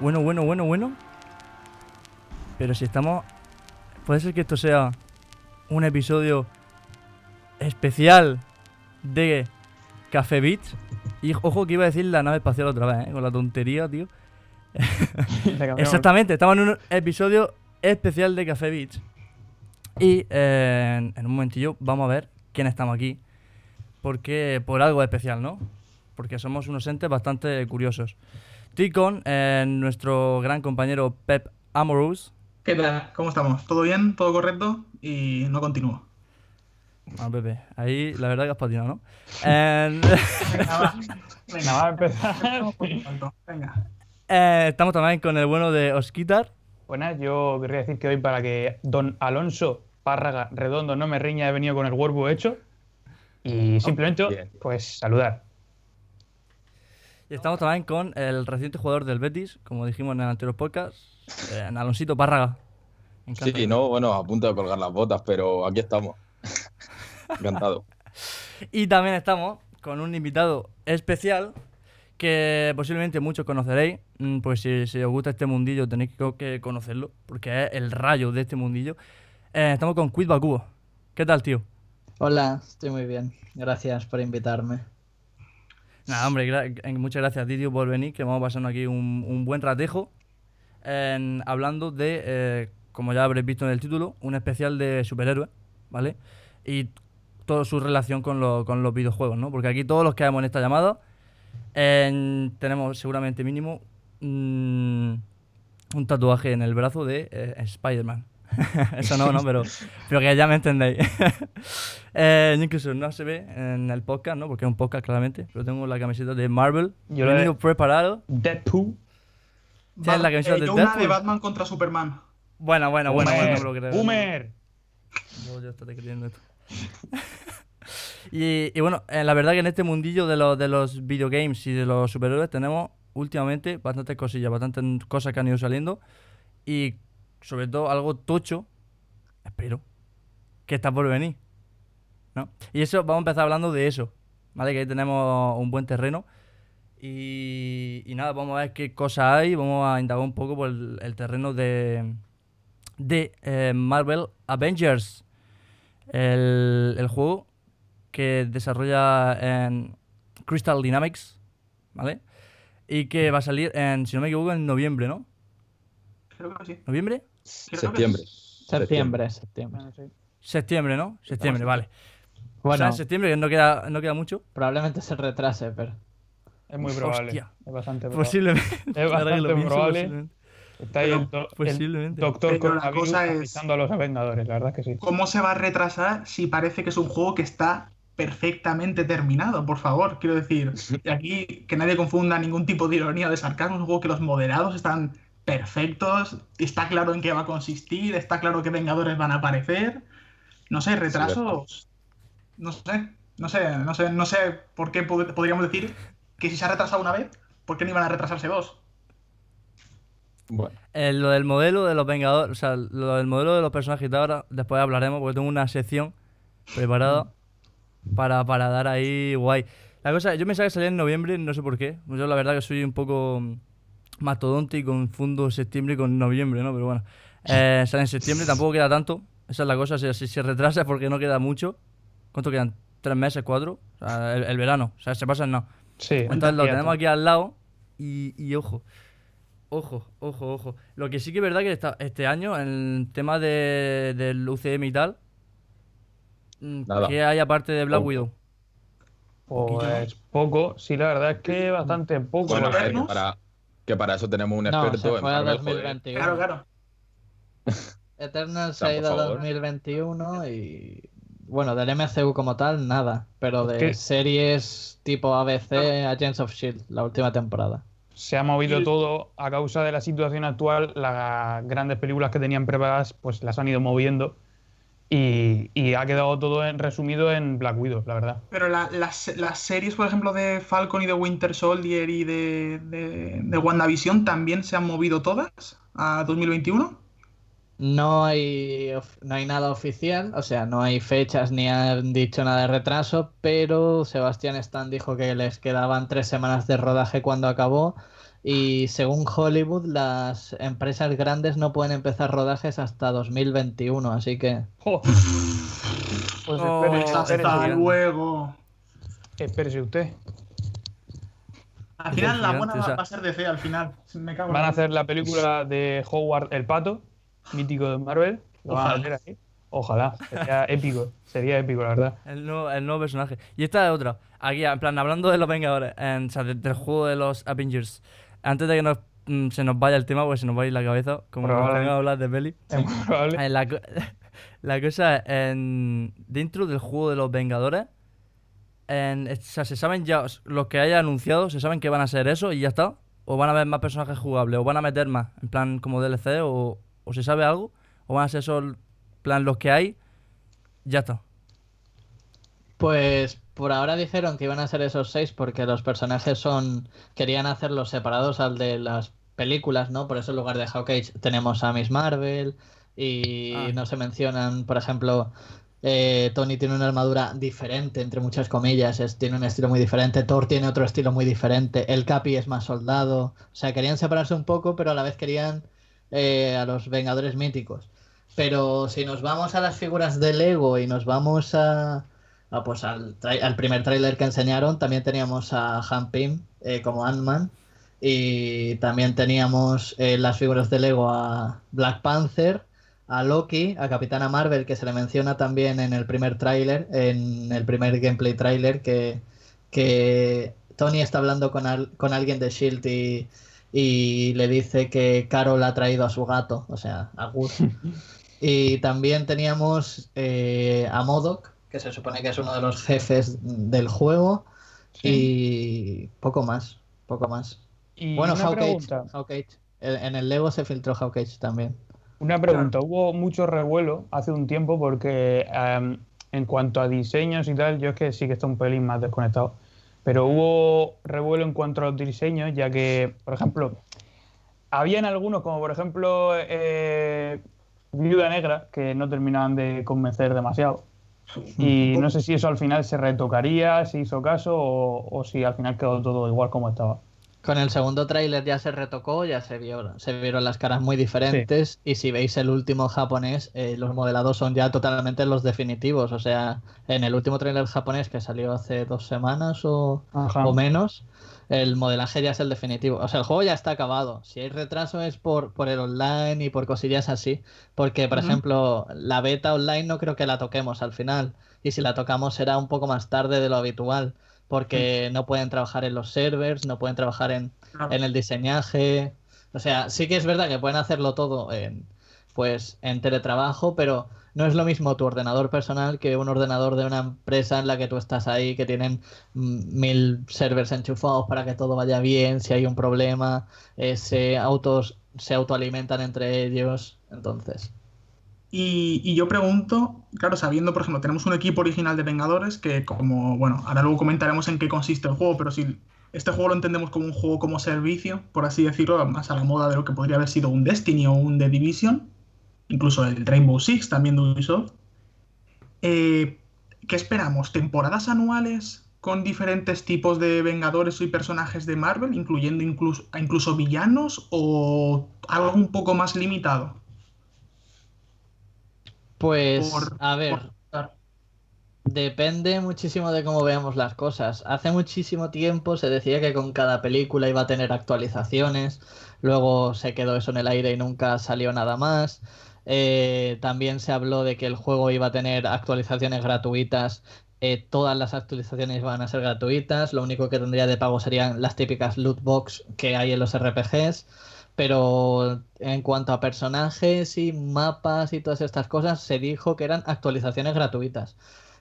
Bueno, bueno, bueno, bueno. Pero si estamos... Puede ser que esto sea un episodio especial de Café Beach. Y ojo que iba a decir la nave espacial otra vez, ¿eh? con la tontería, tío. Exactamente, estamos en un episodio especial de Café Beach. Y eh, en, en un momentillo vamos a ver quién estamos aquí. Porque por algo especial, ¿no? Porque somos unos entes bastante curiosos. Estoy con eh, nuestro gran compañero Pep Amorous. ¿Qué tal? ¿Cómo estamos? ¿Todo bien? ¿Todo correcto? Y no continúo. Ah, Pepe, ahí la verdad que has patinado, ¿no? En- Venga, va. Venga, va a empezar. Venga. eh, estamos también con el bueno de Osquitar. Buenas, yo querría decir que hoy para que don Alonso Párraga Redondo no me riña he venido con el huervo hecho. Y simplemente, pues saludar. Y estamos también con el reciente jugador del Betis, como dijimos en el anterior podcast, eh, en Alonsito Párraga. Sí, no, bueno, a punto de colgar las botas, pero aquí estamos. Encantado. Y también estamos con un invitado especial que posiblemente muchos conoceréis, mm, pues si, si os gusta este mundillo tenéis que, que conocerlo, porque es el rayo de este mundillo. Eh, estamos con Quid Bakubo. ¿Qué tal, tío? Hola, estoy muy bien. Gracias por invitarme. Nada, hombre, gra- eh, muchas gracias, Didio, por venir, que vamos pasando aquí un, un buen ratejo hablando de, eh, como ya habréis visto en el título, un especial de superhéroes, ¿vale? Y toda su relación con, lo- con los videojuegos, ¿no? Porque aquí todos los que hemos en esta llamada en- tenemos seguramente mínimo mm, un tatuaje en el brazo de eh, Spider-Man. Eso no, no, pero, pero que ya me entendéis. Eh, incluso no se ve en el podcast, ¿no? Porque es un podcast, claramente. Pero tengo la camiseta de Marvel. Yo la he venido preparado. Deadpool. ¿Tienes la camiseta Eh, de yo una de Deadpool? Batman contra Superman. Bueno, bueno, bueno, bueno, no me lo Boomer. creo. Boomer. Yo, yo estaré creyendo esto. y, y bueno, eh, la verdad que en este mundillo de los, de los videogames y de los superhéroes tenemos últimamente bastantes cosillas, bastantes cosas que han ido saliendo. Y sobre todo algo tocho, espero, que está por venir. ¿no? Y eso, vamos a empezar hablando de eso. ¿Vale? Que ahí tenemos un buen terreno. Y, y nada, vamos a ver qué cosas hay. Vamos a indagar un poco por el, terreno de, de eh, Marvel Avengers. El, el juego que desarrolla en Crystal Dynamics. ¿Vale? Y que va a salir en, si no me equivoco, en noviembre, ¿no? Creo que sí. ¿Noviembre? Creo que Septiembre. Septiembre, septiembre. Septiembre, ¿no? Septiembre, vale. O Bueno, sea, en septiembre, que no queda, no queda mucho. probablemente se retrase, pero Es muy probable. Hostia. Es bastante probable. Posiblemente. Es bastante pienso, probable. posiblemente. Está ahí el, do- el Posiblemente. doctor Pero la cosa es- a los Vengadores, la verdad es que sí. ¿Cómo se va a retrasar si parece que es un juego que está perfectamente terminado? Por favor, quiero decir. Y aquí que nadie confunda ningún tipo de ironía o de sarcasmo. Es un juego que los moderados están perfectos. Está claro en qué va a consistir. Está claro que Vengadores van a aparecer. No sé, retrasos. No sé. No sé, no sé, no sé por qué pod- podríamos decir que si se ha retrasado una vez, ¿por qué no iban a retrasarse dos? Bueno, Eh, lo del modelo de los Vengadores, o sea, lo del modelo de los personajes de ahora, después hablaremos porque tengo una sección preparada para, para dar ahí guay. La cosa, yo pensaba que salía en noviembre, no sé por qué. Yo la verdad que soy un poco mm, mastodonte y confundo septiembre con noviembre, ¿no? Pero bueno, eh, sale en septiembre, tampoco queda tanto. Esa es la cosa, si, si se retrasa es porque no queda mucho. ¿Cuánto quedan? ¿Tres meses, cuatro? O sea, el, el verano, o sea, se pasa no. Sí. Entonces lo tenemos aquí al lado y, y ojo, ojo, ojo, ojo. Lo que sí que es verdad que esta- este año, en el tema de, del UCM y tal, mm, Nada. ¿qué hay aparte de Black. Widow? Pues poco, sí, la verdad es que bastante poco. bueno, para, que para eso tenemos un no, experto en fue a Marvel, joder. 2021. Claro, claro. Eternal se ha ido a favor. 2021 y... Bueno, del MCU como tal, nada. Pero de ¿Qué? series tipo ABC, Agents of S.H.I.E.L.D., la última temporada. Se ha movido Y- todo a causa de la situación actual. Las grandes películas que tenían preparadas, pues las han ido moviendo. Y, y ha quedado todo en- resumido en Black Widow, la verdad. Pero la- las, las series, por ejemplo, de Falcon y de Winter Soldier y de, de, de WandaVision también se han movido todas a 2021. No hay, no hay nada oficial, o sea, no hay fechas ni han dicho nada de retraso, pero Sebastián Stan dijo que les quedaban tres semanas de rodaje cuando acabó y según Hollywood las empresas grandes no pueden empezar rodajes hasta 2021, así que Jo. Pues Oh, espere- Hasta espérese, Hasta luego. espérese usted. Al final la buena o sea- va a ser DC al final. Me cago en Van a hacer la película de Howard el Pato, mítico de Marvel. Lo van a Ojalá. hacer ahí. Ojalá, sería épico, sería épico, la verdad. El nuevo, el nuevo personaje. Y esta es otra. Aquí, en plan, hablando de los Vengadores, en- o sea, de- del juego de los Avengers. Antes de que nos, mm, se nos vaya el tema, porque se nos va a ir la cabeza, como nos a hablar de peli. Es muy probable. Eh, la, co- la cosa es, en, dentro del juego de los Vengadores, en- o sea, se saben ya, os- los que haya anunciado, se saben que van a ser eso y ya está. O van a haber más personajes jugables, o van a meter más, en plan como DLC, o, o se sabe algo, o van a ser eso, en plan los que hay, ya está. Pues por ahora dijeron que iban a ser esos seis porque los personajes son. querían hacerlos separados al de las películas, ¿no? Por eso en lugar de Hawkeye tenemos a Miss Marvel y Ah. no se mencionan, por ejemplo, eh, Tony tiene una armadura diferente, entre muchas comillas, es- tiene un estilo muy diferente, Thor tiene otro estilo muy diferente, el Capi es más soldado, o sea, querían separarse un poco, pero a la vez querían eh, a los Vengadores míticos. Pero si nos vamos a las figuras de Lego y nos vamos a, a, pues al, al primer tráiler que enseñaron, también teníamos a Han Pym eh, como Ant-Man y también teníamos eh, las figuras de Lego a Black Panther, a Loki, a Capitana Marvel, que se le menciona también en el primer tráiler, en el primer gameplay tráiler, que, que Tony está hablando con, al- con alguien de Shield y, y le dice que Carol ha traído a su gato, o sea, a Groot. Y también teníamos eh, a Modok, que se supone que es uno de los jefes del juego, y poco más, poco más. Y Bueno, Hawkeye, Hawkeye. En el Lego se filtró Hawkeye también. una pregunta. Hubo mucho revuelo hace un tiempo porque em, en cuanto a diseños y tal, yo es que sí que estoy un pelín más desconectado. Pero hubo revuelo en cuanto a los diseños, ya que, por ejemplo, habían algunos, como por ejemplo eh, Viuda Negra, que no terminaban de convencer demasiado. Y no sé si eso al final se retocaría, si hizo caso o, o si al final quedó todo igual como estaba. Con el segundo tráiler ya se retocó, ya se vieron las caras muy diferentes y si veis el último japonés, eh, los modelados son ya totalmente los definitivos. O sea, en el último tráiler japonés que salió hace dos semanas o menos, el modelaje ya es el definitivo. O sea, el juego ya está acabado. Si hay retraso es por, por el online y por cosillas así. Porque, por ejemplo, la beta online no creo que la toquemos al final. Y si la tocamos será un poco más tarde de lo habitual. Porque no pueden trabajar en los servers, no pueden trabajar en, Claro. en el diseñaje. O sea, sí que es verdad que pueden hacerlo todo en, pues, en teletrabajo, pero no es lo mismo tu ordenador personal que un ordenador de una empresa en la que tú estás ahí, que tienen mm, mil servers enchufados para que todo vaya bien, si hay un problema, eh, se, autos, se autoalimentan entre ellos. Entonces, Y, y yo pregunto, claro, sabiendo, por ejemplo, tenemos un equipo original de Vengadores que como, bueno, ahora luego comentaremos en qué consiste el juego, pero si este juego lo entendemos como un juego como servicio, por así decirlo, más a la moda de lo que podría haber sido un Destiny o un The Division, incluso el Rainbow Six también de Ubisoft, eh, ¿qué esperamos? ¿Temporadas anuales con diferentes tipos de Vengadores y personajes de Marvel, incluyendo incluso, incluso villanos o algo un poco más limitado? pues, Por- a ver, por- Depende muchísimo de cómo veamos las cosas. Hace muchísimo tiempo se decía que con cada película iba a tener actualizaciones, luego se quedó eso en el aire y nunca salió nada más. Eh, también se habló de que el juego iba a tener actualizaciones gratuitas. Eh, todas las actualizaciones van a ser gratuitas. Lo único que tendría de pago serían las típicas loot box que hay en los RPGs. Pero en cuanto a personajes y mapas y todas estas cosas, se dijo que eran actualizaciones gratuitas.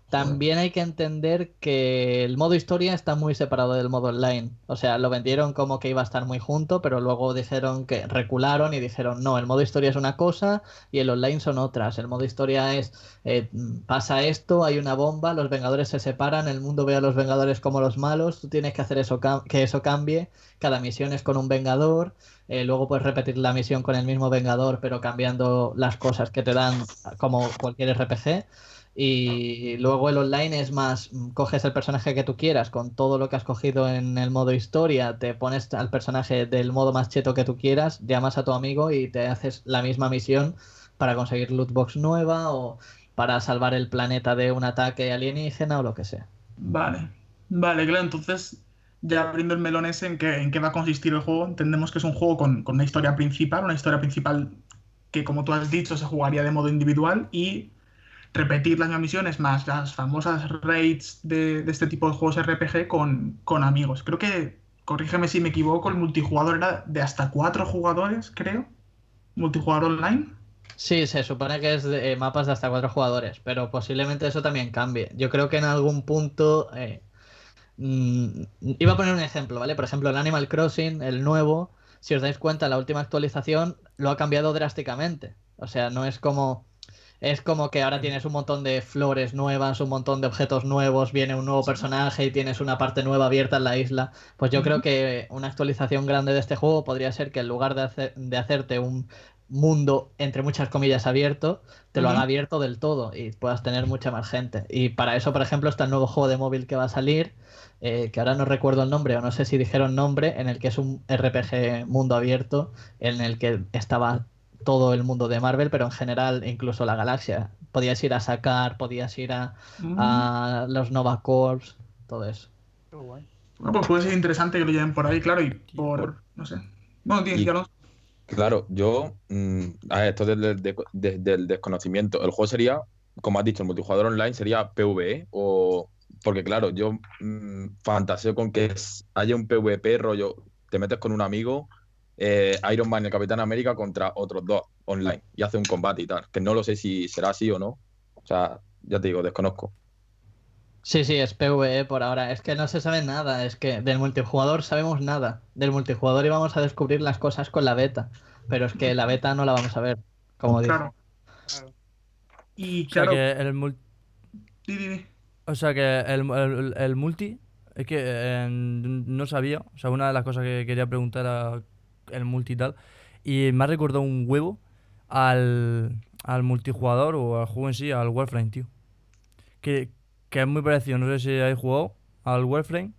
También hay que entender que el modo historia está muy separado del modo online. O sea, lo vendieron como que iba a estar muy junto, pero luego dijeron que recularon y dijeron, no, el modo historia es una cosa y el online son otras. El modo historia es, eh, pasa esto, hay una bomba, los Vengadores se separan, el mundo ve a los Vengadores como los malos, tú tienes que hacer eso que eso cambie. Cada misión es con un Vengador. eh, luego puedes repetir la misión con el mismo Vengador, pero cambiando las cosas que te dan como cualquier RPG. Y luego el online es más, coges el personaje que tú quieras con todo lo que has cogido en el modo historia, te pones al personaje del modo más cheto que tú quieras, llamas a tu amigo y te haces la misma misión para conseguir lootbox nueva o para salvar el planeta de un ataque alienígena o lo que sea. Vale, vale, claro, entonces ya abriendo el melón ese en qué, en qué va a consistir el juego, entendemos que es un juego con, con una historia principal, una historia principal que como tú has dicho se jugaría de modo individual y repetir las mismas misiones más las famosas raids de, este tipo de juegos RPG con, con amigos. Creo que, corrígeme si me equivoco, el multijugador era de hasta cuatro jugadores, creo. Multijugador online. Sí, se supone que es de, eh, mapas de hasta cuatro jugadores, pero posiblemente eso también cambie. Yo creo que en algún punto... eh, mm, iba a poner un ejemplo, ¿vale? Por ejemplo, el Animal Crossing, el nuevo, si os dais cuenta, la última actualización lo ha cambiado drásticamente. O sea, no es como... Es como que ahora tienes un montón de flores nuevas, un montón de objetos nuevos, viene un nuevo personaje y tienes una parte nueva abierta en la isla. Pues yo creo que una actualización grande de este juego podría ser que en lugar de, hacer- de hacerte un mundo, entre muchas comillas, abierto, te lo haga abierto del todo y puedas tener mucha más gente. Y para eso, por ejemplo, está el nuevo juego de móvil que va a salir, eh, que ahora no recuerdo el nombre o no sé si dijeron nombre, en el que es un RPG mundo abierto, en el que estaba todo el mundo de Marvel, pero en general incluso la galaxia. Podías ir a sacar, podías ir a, Mm. a los Nova Corps, todo eso. Qué guay. Bueno, pues puede ser interesante que lo lleven por ahí, claro, y por, no sé. Bueno, ya lo- Claro, yo, mm, a ver, esto del, del- de- de- del desconocimiento. El juego sería, como has dicho, el multijugador online sería PvE o... Porque claro, yo mm, fantaseo con que haya un PvP rollo, te metes con un amigo, eh, Iron Man y el Capitán América contra otros dos online y hace un combate y tal. Que no lo sé si será así o no. O sea, ya te digo, desconozco. Sí, sí, es PvE por ahora. Es que no se sabe nada. Es que del multijugador sabemos nada. Del multijugador íbamos a descubrir las cosas con la beta. Pero es que la beta no la vamos a ver, como. Claro. Claro. Y O sea claro, que el mul- di, di, di. O sea que el, el- el multi, es que eh, no sabía, o sea, una de las cosas que quería preguntar era el multi y tal, y me ha recordado un huevo al, al multijugador o al juego en sí, al Warframe, tío. Que, que es muy parecido, no sé si habéis jugado al Warframe,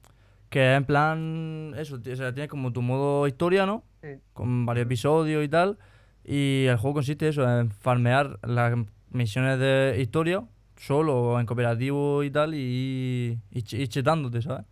que es en plan, eso, o sea, tienes como tu modo historia, ¿no? Sí. Con varios episodios y tal, y el juego consiste eso, en farmear las misiones de historia solo o en cooperativo y tal y, y, ch- y chetándote, ¿sabes?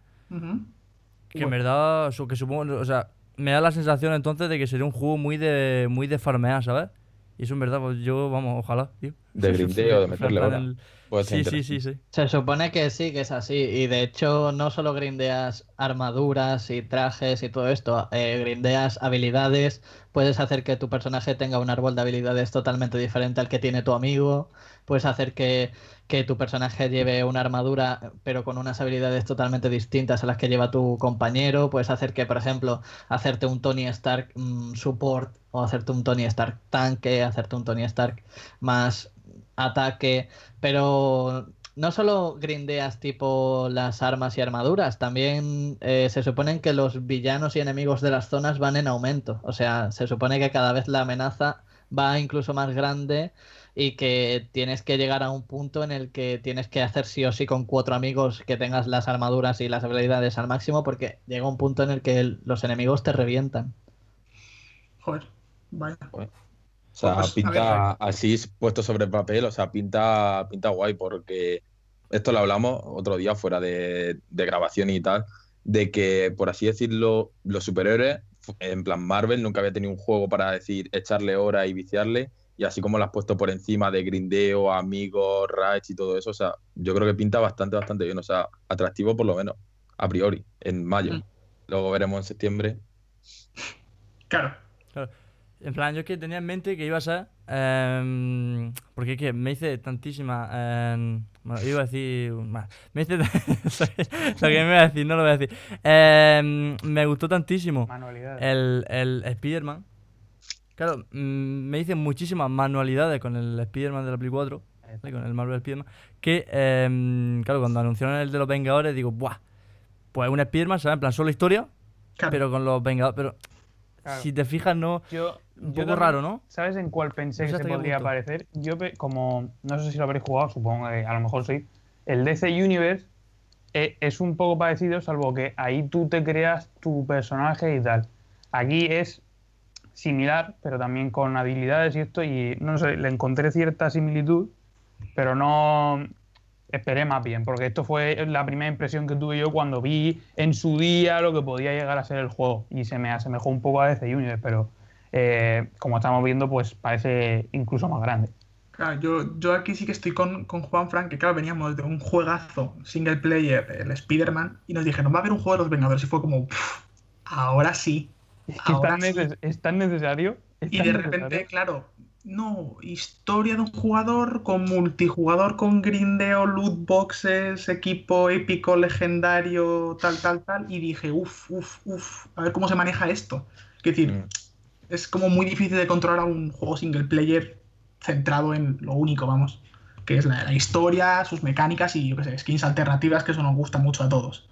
Que en verdad, que supongo, o sea, me da la sensación entonces de que sería un juego muy de muy de farmear, ¿sabes? Y eso en verdad, pues yo, vamos, ojalá, tío. De grindeo, de meterle el- Puede ser Sí, sí, sí, sí. Se supone que sí, que es así. Y de hecho, no solo grindeas armaduras y trajes y todo esto, eh, grindeas habilidades. Puedes hacer que tu personaje tenga un árbol de habilidades totalmente diferente al que tiene tu amigo. Puedes hacer que, que tu personaje lleve una armadura, pero con unas habilidades totalmente distintas a las que lleva tu compañero. Puedes hacer que, por ejemplo, hacerte un Tony Stark mm, support o hacerte un Tony Stark tanque, hacerte un Tony Stark más ataque, pero no solo grindeas tipo las armas y armaduras, también eh, se supone que los villanos y enemigos de las zonas van en aumento. O sea, se supone que cada vez la amenaza va incluso más grande y que tienes que llegar a un punto en el que tienes que hacer sí o sí con cuatro amigos que tengas las armaduras y las habilidades al máximo porque llega un punto en el que el- los enemigos te revientan. Joder, vaya. O sea, Pues, a pinta así puesto sobre el papel, o sea, pinta, pinta guay porque esto lo hablamos otro día fuera de, de grabación y tal, de que, por así decirlo, los superhéroes, en plan Marvel, nunca había tenido un juego para decir echarle hora y viciarle, y así como lo has puesto por encima de grindeo, amigos, raids y todo eso, o sea, yo creo que pinta bastante, bastante bien, o sea, atractivo por lo menos, a priori, en mayo. Mm. Luego veremos en septiembre. Claro. En plan, yo es que tenía en mente que iba a ser. em, porque es que me hice tantísima. em, bueno, iba a decir. bueno, me hice. lo que me iba a decir, no lo voy a decir. Em, me gustó tantísimo Manualidades. el, el Spider-Man. Claro, mm, me hice muchísimas manualidades con el Spider-Man de la Play 4. ¿vale? Con el Marvel Spider-Man. Que, em, claro, cuando anunciaron el de los Vengadores, digo, ¡buah! Pues un Spider-Man, ¿sabes? En plan, solo historia, Claro. pero con los Vengadores. Pero Claro. si te fijas, no. Yo, Un yo poco también- raro, ¿no? ¿Sabes en cuál pensé No sé que se podría punto. parecer? Yo, como, no sé si lo habréis jugado, supongo que a lo mejor sí. El DC Universe eh, es un poco parecido, salvo que ahí tú te creas tu personaje y tal. Aquí es similar, pero también con habilidades y esto, y no sé, le encontré cierta similitud, pero no esperé más bien, porque esto fue la primera impresión que tuve yo cuando vi en su día lo que podía llegar a ser el juego, y se me asemejó un poco a DC Universe, pero eh, como estamos viendo, pues parece incluso más grande. Claro, yo, yo aquí sí que estoy con, con Juan Frank, que claro, veníamos de un juegazo single player, el Spider-Man, y nos dijeron, va a haber un juego de los Vengadores, y fue como, "Pff, ahora sí. Es que es Ahora tan, sí. neces- es tan necesario. es Y tan de necesario. repente, claro, no, historia de un jugador con multijugador, con grindeo, loot boxes, equipo épico, legendario, tal, tal, tal. Y dije, uff, uff, uff, a ver cómo se maneja esto. Es decir, Mm. es como muy difícil de controlar a un juego single player centrado en lo único, vamos, que es la, la historia, sus mecánicas y yo qué sé, skins alternativas, que eso nos gusta mucho a todos.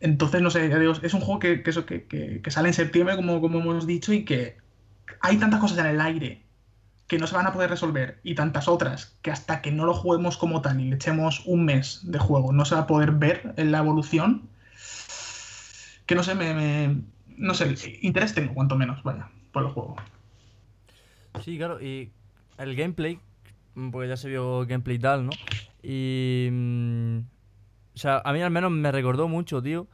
Entonces, no sé, ya digo, es un juego que, que eso, que, que- sale en septiembre, como, como hemos dicho, y que hay tantas cosas en el aire que no se van a poder resolver y tantas otras que hasta que no lo juguemos como tal y le echemos un mes de juego no se va a poder ver en la evolución que no sé, me, me- no sé, interés tengo cuanto menos, vaya, por el juego. Sí, claro, y el gameplay, mm, porque ya se vio gameplay tal, ¿no? Y. o sea, a mí al menos me recordó mucho, tío,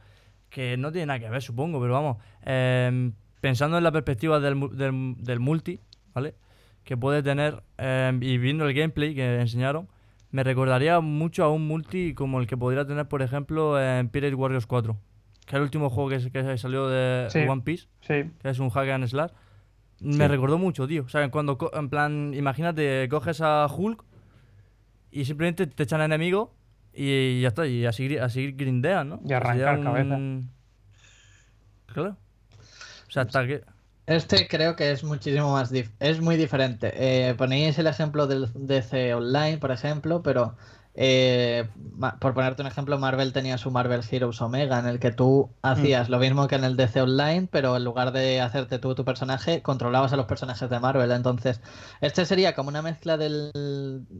que no tiene nada que ver, supongo, pero vamos. em, pensando en la perspectiva del, del, del multi, ¿vale? Que puede tener, em, y viendo el gameplay que enseñaron, me recordaría mucho a un multi como el que podría tener, por ejemplo, en Pirate Warriors 4, que es el último juego que, que salió de Sí. One Piece Sí, que es un hack and slash. Me Sí. recordó mucho, tío. O sea, cuando, en plan, imagínate, coges a Hulk y simplemente te echan enemigos y ya está, y así, gri- así grindean, ¿no? Y arrancar cabeza. Claro. O sea, hasta que... Este creo que es muchísimo más dif- es muy diferente. Eh, ponéis el ejemplo del DC Online, por ejemplo, pero eh, por ponerte un ejemplo, Marvel tenía su Marvel Heroes Omega, en el que tú hacías lo mismo que en el DC Online, pero en lugar de hacerte tú tu personaje, controlabas a los personajes de Marvel. Entonces, este sería como una mezcla del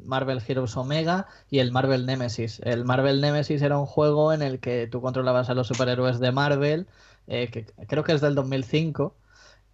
Marvel Heroes Omega y el Marvel Nemesis. El Marvel Nemesis era un juego en el que tú controlabas a los superhéroes de Marvel, eh, que creo que es del 2005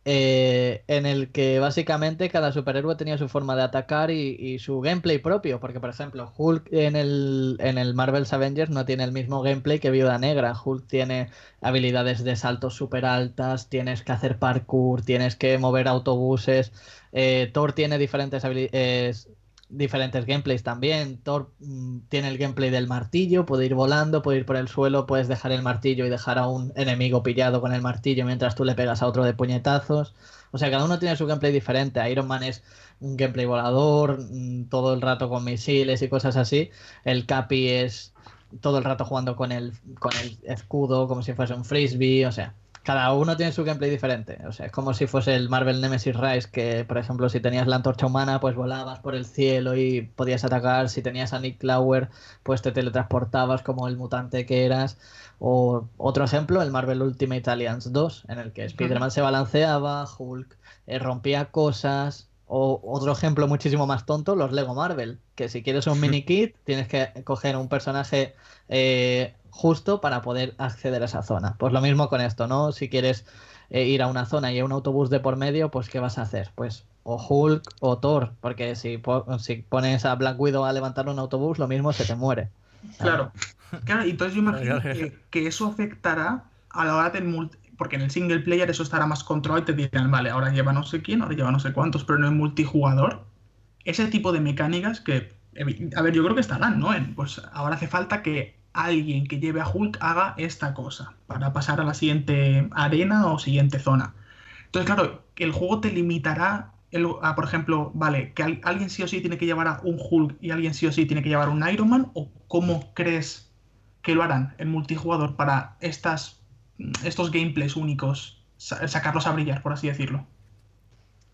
eh, en el que básicamente cada superhéroe tenía su forma de atacar y, su gameplay propio, porque por ejemplo Hulk en el, en el Marvel's Avengers no tiene el mismo gameplay que Viuda Negra, Hulk tiene habilidades de saltos súper altas, tienes que hacer parkour, tienes que mover autobuses, eh, Thor tiene diferentes habilidades diferentes gameplays también. Thor mm, tiene el gameplay del martillo, puede ir volando, puede ir por el suelo, puedes dejar el martillo y dejar a un enemigo pillado con el martillo mientras tú le pegas a otro de puñetazos. O sea, cada uno tiene su gameplay diferente. Iron Man es un gameplay volador, mm, todo el rato con misiles y cosas así. El Capi es todo el rato jugando con el, con el escudo como si fuese un frisbee. O sea, cada uno tiene su gameplay diferente. O sea, es como si fuese el Marvel Nemesis Rise, que por ejemplo, si tenías la antorcha humana, pues volabas por el cielo y podías atacar. Si tenías a Nick Clower, pues te teletransportabas como el mutante que eras. O otro ejemplo, el Marvel Ultimate Alliance 2, en el que Spider-Man se balanceaba, Hulk eh, rompía cosas. O otro ejemplo muchísimo más tonto, los Lego Marvel, que si quieres un mini kit, tienes que coger un personaje eh, justo para poder acceder a esa zona. Pues lo mismo con esto, ¿no? Si quieres eh, ir a una zona y hay un autobús de por medio, pues ¿qué vas a hacer? Pues o Hulk o Thor, porque si, po- si pones a Black Widow a levantar un autobús, lo mismo se te muere. Claro. Claro, y entonces yo imagino que, que eso afectará a la hora del multi. Porque en el single player eso estará más controlado y te dirán, vale, ahora lleva no sé quién, ahora lleva no sé cuántos, pero en el multijugador, ese tipo de mecánicas que, a ver, yo creo que estarán, ¿no? En, pues ahora hace falta que alguien que lleve a Hulk haga esta cosa para pasar a la siguiente arena o siguiente zona. Entonces, claro, el juego te limitará, a, por ejemplo, vale, que al- alguien sí o sí tiene que llevar a un Hulk y alguien sí o sí tiene que llevar un Iron Man, o cómo crees que lo harán en multijugador para estas, estos gameplays únicos, sa- sacarlos a brillar, por así decirlo.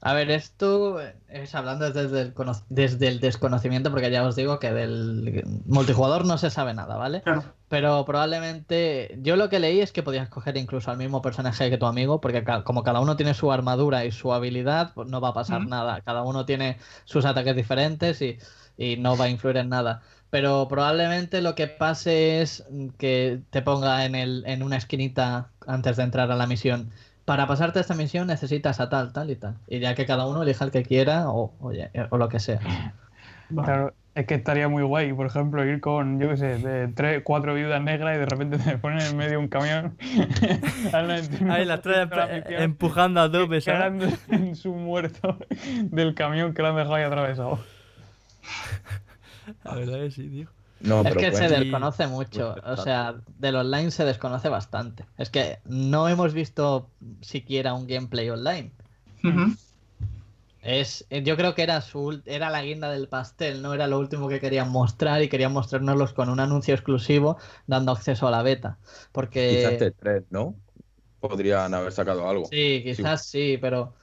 A ver, esto es hablando desde el, cono- desde el desconocimiento, porque ya os digo que del multijugador no se sabe nada, ¿vale? Claro. Pero probablemente yo lo que leí es que podías coger incluso al mismo personaje que tu amigo, porque como cada uno tiene su armadura y su habilidad, pues no va a pasar nada. Cada uno tiene sus ataques diferentes y, y no va a influir en nada. Pero probablemente lo que pase es que te ponga en, el, en una esquinita antes de entrar a la misión. Para pasarte esta misión necesitas a tal, tal y tal. Y ya que cada uno elija el que quiera o, o ya- o lo que sea. Claro, es que estaría muy guay, por ejemplo, ir con, yo qué sé, de tres, cuatro viudas negras y de repente te ponen en medio de un camión. Ahí las emp- empujando a tope, ¿sabes? En su muerto del camión que lo han dejado ahí atravesado. La verdad que sí, tío. No, Es pero que se desconoce mucho, o sea, del online se desconoce bastante. Es que no hemos visto siquiera un gameplay online. Es, eh, yo creo que era su, era la guinda del pastel, no era lo último que querían mostrar y querían mostrárnoslos con un anuncio exclusivo dando acceso a la beta. Porque Quizás este 3, ¿no? Podrían haber sacado algo. Sí, quizás sí, pero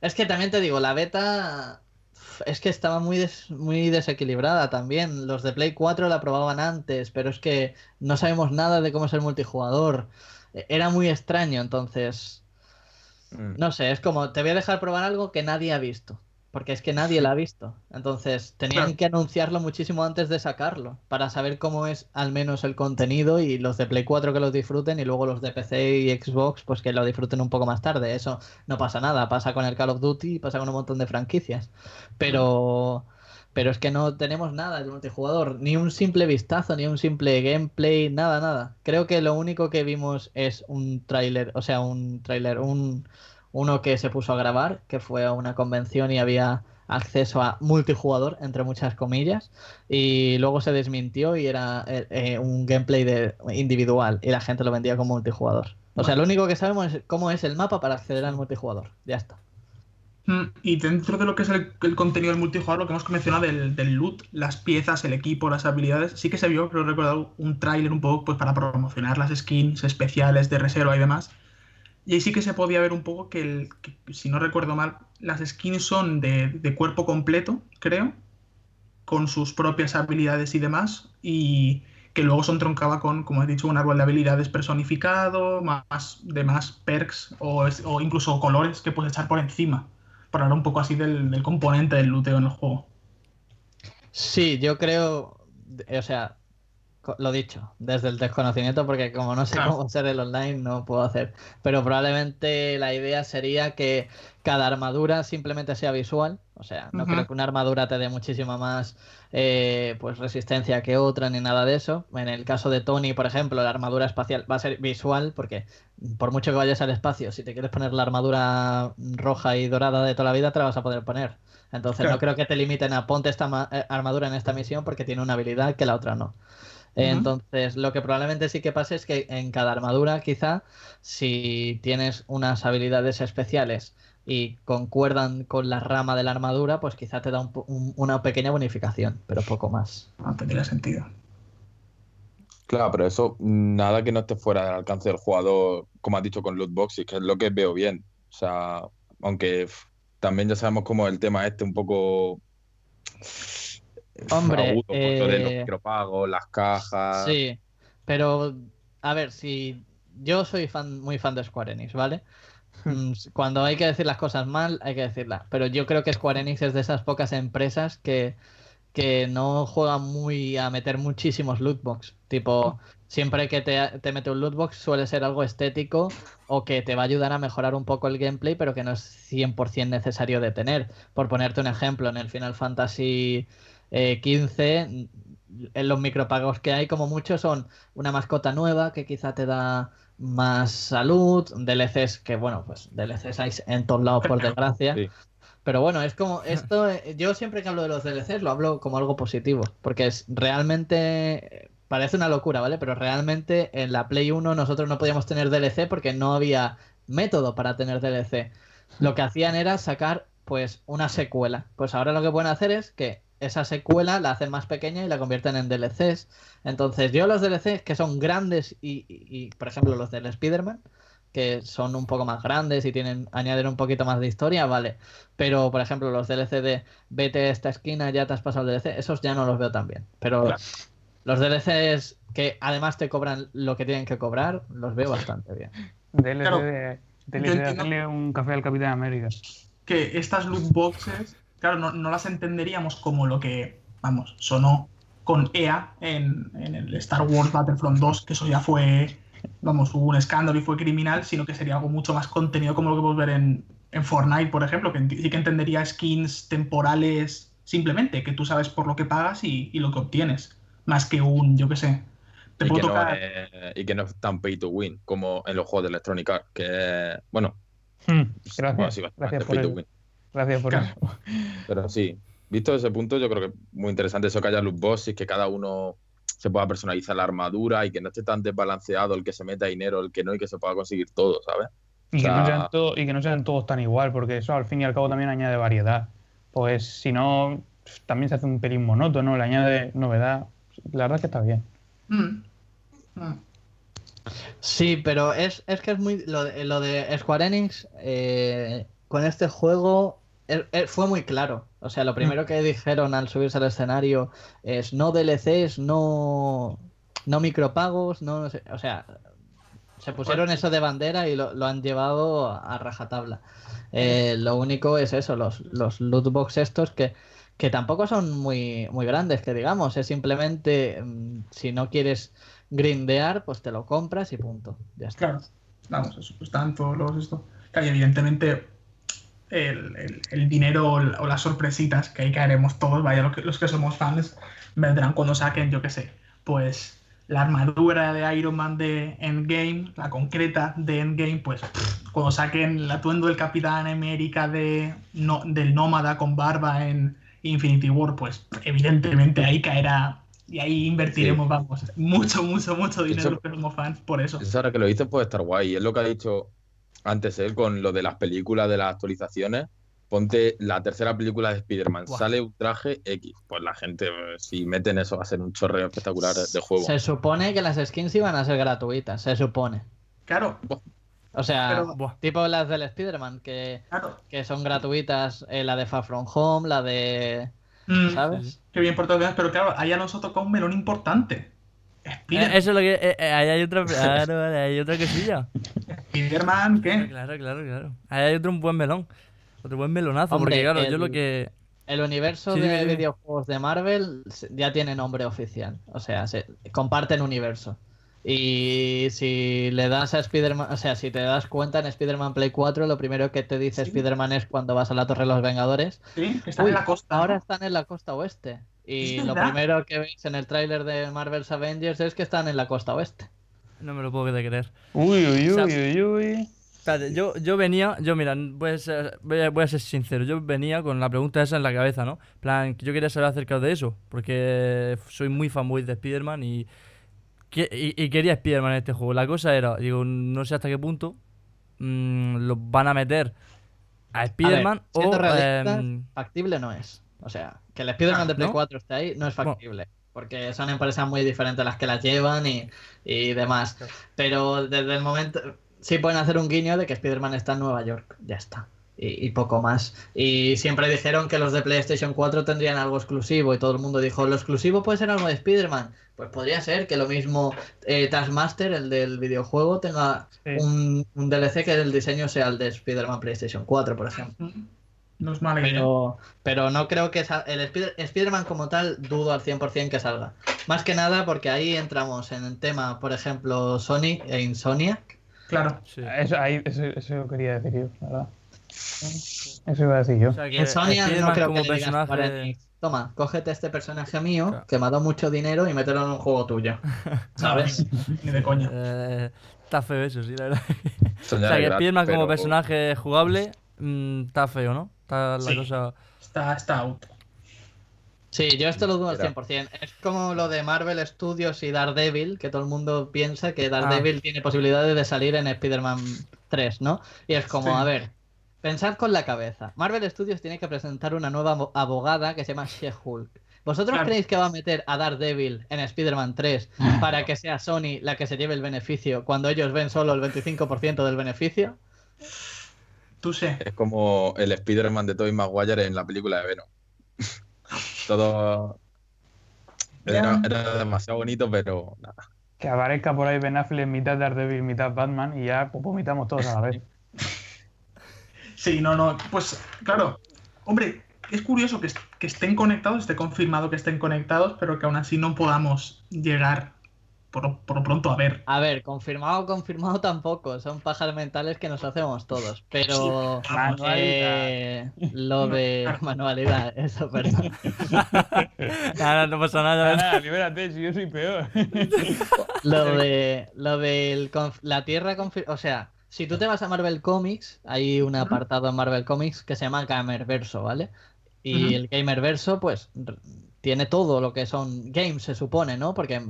es que también te digo, la beta es que estaba muy, des- muy desequilibrada también. Los de Play 4 la probaban antes, pero es que no sabemos nada de cómo es el multijugador. E- Era muy extraño, entonces, Mm. no sé, es como, te voy a dejar probar algo que nadie ha visto, porque es que nadie la ha visto. Entonces, tenían Claro. que anunciarlo muchísimo antes de sacarlo, para saber cómo es al menos el contenido y los de Play 4 que los disfruten y luego los de PC y Xbox pues que lo disfruten un poco más tarde. Eso no pasa nada, pasa con el Call of Duty y pasa con un montón de franquicias. Pero pero es que no tenemos nada del multijugador, ni un simple vistazo, ni un simple gameplay, nada, nada. Creo que lo único que vimos es un tráiler, o sea, un tráiler, un uno que se puso a grabar, que fue a una convención y había acceso a multijugador, entre muchas comillas, y luego se desmintió y era eh, eh, un gameplay de individual y la gente lo vendía como multijugador. O sea, lo único que sabemos es cómo es el mapa para acceder al multijugador. Ya está. Mm, Y dentro de lo que es el, el contenido del multijugador, lo que hemos mencionado del, del loot, las piezas, el equipo, las habilidades, sí que se vio, creo recordar, un tráiler un poco pues, para promocionar las skins especiales de reserva y demás. Y ahí sí que se podía ver un poco que, el- si no recuerdo mal, las skins son de, de cuerpo completo, creo, con sus propias habilidades y demás, y que luego son troncaba con, como he dicho, un árbol de habilidades personificado, más de más perks o, o incluso colores que puedes echar por encima por hablar un poco así del, del componente del luteo en el juego. Sí, yo creo, o sea, lo dicho, desde el desconocimiento, porque como no sé Claro. cómo hacer el online, no puedo hacer. Pero probablemente la idea sería que cada armadura simplemente sea visual. O sea, no creo que una armadura te dé muchísima más eh, pues resistencia que otra, ni nada de eso. En el caso de Tony, por ejemplo, la armadura espacial va a ser visual, porque por mucho que vayas al espacio, si te quieres poner la armadura roja y dorada de toda la vida, te la vas a poder poner. Entonces Claro. no creo que te limiten a ponte esta eh, armadura en esta misión porque tiene una habilidad que la otra no. Entonces, lo que probablemente sí que pase es que en cada armadura, quizá, si tienes unas habilidades especiales y concuerdan con la rama de la armadura, pues quizá te da un una pequeña bonificación, pero poco más. No tendría sentido. Claro, pero eso, nada que no esté fuera del alcance del jugador, como has dicho con loot boxes, que es lo que veo bien. O sea, aunque también ya sabemos cómo el tema este un poco Hombre, agudo, los eh, micropagos, las cajas. Sí, pero a ver, si yo soy fan, muy fan de Square Enix, ¿vale? Mm, Cuando hay que decir las cosas mal, hay que decirlas. Pero yo creo que Square Enix es de esas pocas empresas que, que no juegan muy a meter muchísimos lootbox. Tipo, siempre que te, te mete un lootbox suele ser algo estético o que te va a ayudar a mejorar un poco el gameplay, pero que no es 100% necesario de tener. Por ponerte un ejemplo, en el Final Fantasy eh, 15, en los micropagos que hay, como mucho, son una mascota nueva que quizá te da más salud, DLCs que, bueno, pues DLCs hay en todos lados, por desgracia. Sí. Pero bueno, es como esto, eh, yo siempre que hablo de los DLCs lo hablo como algo positivo, porque es realmente, parece una locura, ¿vale? Pero realmente en la Play 1 nosotros no podíamos tener DLC porque no había método para tener DLC. Lo que hacían era sacar pues una secuela. Pues ahora lo que pueden hacer es que esa secuela la hacen más pequeña y la convierten en DLCs. Entonces yo los DLCs que son grandes y, y- y, por ejemplo los del Spider-Man, que son un poco más grandes y tienen añaden un poquito más de historia, vale. Pero, por ejemplo, los DLC de vete a esta esquina, ya te has pasado el DLC, esos ya no los veo tan bien. Pero Claro. los DLCs que además te cobran lo que tienen que cobrar, los veo bastante bien. DLC Claro, de, DLC de hacerle un café al Capitán América. que estas loot boxes, claro, no, no las entenderíamos como lo que, vamos, sonó con EA en, en el Star Wars Battlefront 2, que eso ya fue, vamos, hubo un escándalo y fue criminal, sino que sería algo mucho más contenido como lo que podemos ver en, en Fortnite, por ejemplo, que sí que entendería skins temporales simplemente, que tú sabes por lo que pagas y, y lo que obtienes, más que un, yo qué sé. Te Y puedo que, no tocar. es, y que no es tan pay to win como en los juegos de Electronic Arts, que bueno, Hmm, bueno, Gracias, sí, bastante gracias por pay to win. Gracias por Claro. eso. Pero sí, visto ese punto, yo creo que es muy interesante eso que haya loot boxes, que cada uno se pueda personalizar la armadura y que no esté tan desbalanceado el que se meta dinero, el que no, y que se pueda conseguir todo, ¿sabes? Y que, no sea- sean todo- y que no sean todos tan igual, porque eso al fin y al cabo también añade variedad. Pues si no, también se hace un pelín monótono, le añade novedad. La verdad es que está bien. Mm. Mm. Sí, pero es, es que es muy. Lo de, lo de Square Enix eh, con este juego eh, eh, fue muy claro. O sea, lo primero que dijeron al subirse al escenario es no DLCs, no, no micropagos, no, no sé, O sea, se pusieron eso de bandera y lo, lo han llevado a rajatabla. Eh, lo único es eso, los, los loot box estos que, que tampoco son muy, muy grandes, que digamos, es simplemente mm, si no quieres grindear, pues te lo compras y punto. Ya está. Claro, vamos, eso, pues están todos los esto. Claro, y evidentemente el, el- el dinero o, la- o las sorpresitas que ahí caeremos todos, vaya, los que, los que somos fans, vendrán cuando saquen, yo qué sé, pues la armadura de Iron Man de Endgame, la concreta de Endgame, pues pff, cuando saquen el atuendo del Capitán América de, no, del Nómada con barba en Infinity War, pues evidentemente ahí caerá y ahí invertiremos, vamos, mucho, mucho, mucho dinero Eso- los que somos fans por eso. Eso ahora que lo dices puede estar guay. Es lo que ha dicho antes él con lo de las películas, de las actualizaciones. Ponte la tercera película de Spider-Man, sale un traje X. Pues la gente, eh, si meten eso, va a ser un chorreo espectacular de juego. Se supone que las skins iban a ser gratuitas, se supone. Claro, O sea, Pero- tipo las del Spider-Man, que, claro. que son gratuitas, eh, la de Far From Home, la de... Mm, ¿Sabes? Qué bien por todas pero claro, ahí ya nos ha tocado un melón importante. Eh, eso es lo que. eh, eh, ahí hay otra. Claro, hay otra cosilla. Spider-Man, ¿qué? Claro, claro, claro. Ahí hay otro un buen melón. Otro buen melonazo. Hombre, porque, claro, yo lo que. El universo Sí, de videojuegos de Marvel ya tiene nombre oficial. O sea, se comparten universo. Y si le das a Spider-Man, o sea, si te das cuenta en Spider-Man Play 4, lo primero que te dice Sí. Spider-Man es cuando vas a la Torre de los Vengadores. Sí, que está Uy, en la costa. Ahora ¿no? están en la costa oeste. Y lo primero que veis en el tráiler de Marvel's Avengers es que están en la costa oeste. No me lo puedo creer. Uy, uy, O sea- uy, uy, uy. Espérate, yo, yo venía, yo mira, voy a, ser, voy, a, voy a ser sincero, yo venía con la pregunta esa en la cabeza, ¿no? En plan, yo quería saber acerca de eso, porque soy muy fanboy de Spider-Man y, que- y, y quería Spider-Man en este juego. La cosa era, digo, no sé hasta qué punto mm, lo van a meter a Spider-Man o... em, Factible no es. O sea, que el Spider-Man de Play ¿no? 4 esté ahí no es Bueno. Porque son empresas muy diferentes las que las llevan y, y demás. Pero desde el momento. Sí pueden hacer un guiño de que Spider-Man está en Nueva York. Ya está. Y, y poco más. Y siempre dijeron que los de PlayStation 4 tendrían algo exclusivo. Y todo el mundo dijo: ¿lo exclusivo puede ser algo de Spider-Man? Pues podría ser que lo mismo eh, Taskmaster, el del videojuego, tenga Sí. un, un DLC que el diseño sea el de Spider-Man PlayStation 4, por ejemplo. No es mala idea. Pero, pero no creo que sa- el Spider- Spider-Man como tal dudo al 100% que salga. Más que nada porque ahí entramos en el tema, por ejemplo, Sonic e Insomniac. Claro. sí. Eso, ahí, eso, eso quería decir yo, la verdad. Eso iba a decir yo. O sea, no creo como que le digas a Square personaje... Toma, cógete este personaje mío Claro. que me ha dado mucho dinero y mételo en un juego tuyo. ¿Sabes? Ni de coña. eh, está feo eso, sí, la verdad. o sea, que Spider-Man como pero- personaje jugable mm, está feo, ¿no? Está la Sí. cosa... Está, está out. Sí, yo esto lo dudo al Era. 100%. Es como lo de Marvel Studios y Daredevil, que todo el mundo piensa que Daredevil tiene posibilidades de salir en Spider-Man 3, ¿no? Y es como, Sí. a ver, pensad con la cabeza. Marvel Studios tiene que presentar una nueva abo- abogada que se llama She-Hulk. ¿Vosotros Claro. creéis que va a meter a Daredevil en Spider-Man 3 para que sea Sony la que se lleve el beneficio cuando ellos ven solo el 25% del beneficio? Tú sé. Es como el Spider-Man de Tobey Maguire en la película de Venom. Todo. Era, era demasiado bonito, pero nada. Que aparezca por ahí Ben Affleck, mitad Daredevil, mitad Batman y ya pues, vomitamos todos a la vez. Sí, no, no. Pues claro, hombre, es curioso que, est- que estén conectados, esté confirmado que estén conectados, pero que aún así no podamos llegar por, por lo pronto a ver. A ver, confirmado, confirmado tampoco. Son pajas mentales que nos hacemos todos. Pero Manualidad. eh, lo de manualidad, eso, perdón. Nada, no pasa Nada, nada. nada, libérate, si yo soy peor. Lo de lo del la Tierra o sea, si tú te vas a Marvel Comics, hay un apartado en Marvel Comics que se llama Gamerverso, ¿vale? Y Ujú. el Gamerverso, pues, tiene todo lo que son games, se supone, ¿no? Porque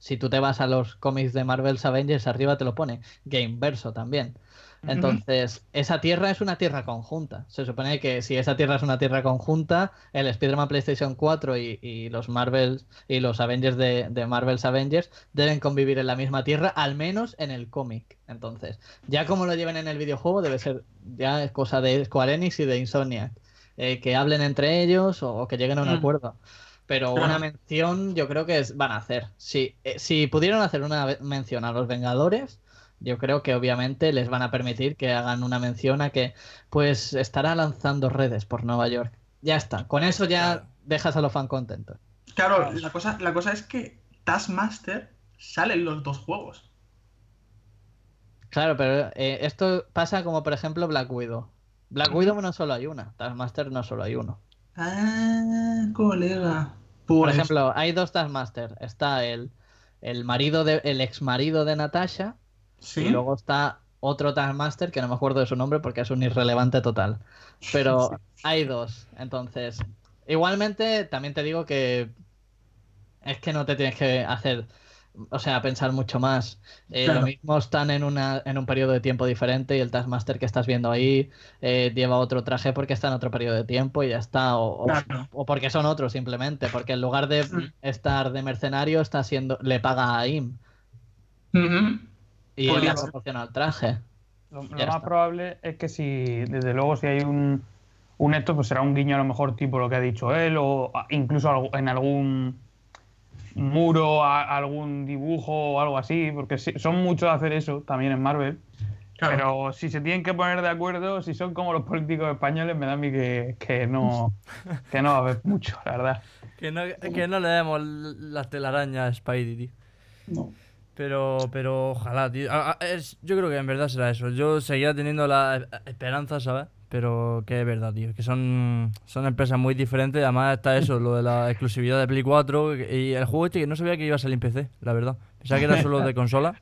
si tú te vas a los cómics de Marvel's Avengers, arriba te lo pone Gameverso también. Ujú. Entonces, esa tierra es una tierra conjunta. Se supone que si esa tierra es una tierra conjunta, el Spider-Man PlayStation 4 y, y los Marvels y los Avengers de, de Marvel's Avengers deben convivir en la misma tierra, al menos en el cómic. Entonces, ya como lo lleven en el videojuego, debe ser ya es cosa de Square Enix y de Insomniac. eh, que hablen entre ellos o, o que lleguen a un Mm. acuerdo. Pero una mención yo creo que es- van a hacer. Si, eh, si pudieron hacer una mención a los Vengadores, yo creo que obviamente les van a permitir que hagan una mención a que pues estará lanzando redes por Nueva York. Ya está. Con eso ya Claro. dejas a los fans contentos. Claro, la cosa, la cosa es que Taskmaster sale en los dos juegos. Claro, pero eh, esto pasa como por ejemplo Black Widow. Black Widow no solo hay una, Taskmaster no solo hay uno. Ah, colega. Por Pues, ejemplo, hay dos Taskmaster. Está el, el marido de, el ex marido de Natasha sí. y luego está otro Taskmaster que no me acuerdo de su nombre porque es un irrelevante total. Pero hay dos. Entonces, igualmente también te digo que es que no te tienes que hacer, o sea, pensar mucho más. Eh, Claro. Lo mismo están en, una, en un periodo de tiempo diferente y el Taskmaster que estás viendo ahí eh, lleva otro traje porque está en otro periodo de tiempo y ya está. O, o- Claro. o porque son otros simplemente, porque en lugar de Mm. estar de mercenario está siendo, le paga a IM Ujú. y él Podría le proporciona el traje. Lo, más está. probable es que si, desde luego, si hay un, un esto, pues será un guiño a lo mejor tipo lo que ha dicho él, o incluso en algún muro, a- algún dibujo o algo así, porque son muchos de hacer eso también en Marvel. Claro. Pero si se tienen que poner de acuerdo, si son como los políticos españoles, me da a mí que, que no, que no va a haber mucho, la verdad. Que no, que no le demos las telarañas a Spidey, tío. No. Pero, pero ojalá, tío. Yo creo que en verdad será eso. Yo seguía teniendo la esperanza, ¿sabes? Pero que es verdad, tío. Que son, son empresas muy diferentes. Además está eso, lo de la exclusividad de Play 4. Y el juego este que no sabía que iba a salir en PC, la verdad. Pensaba que era solo de consola.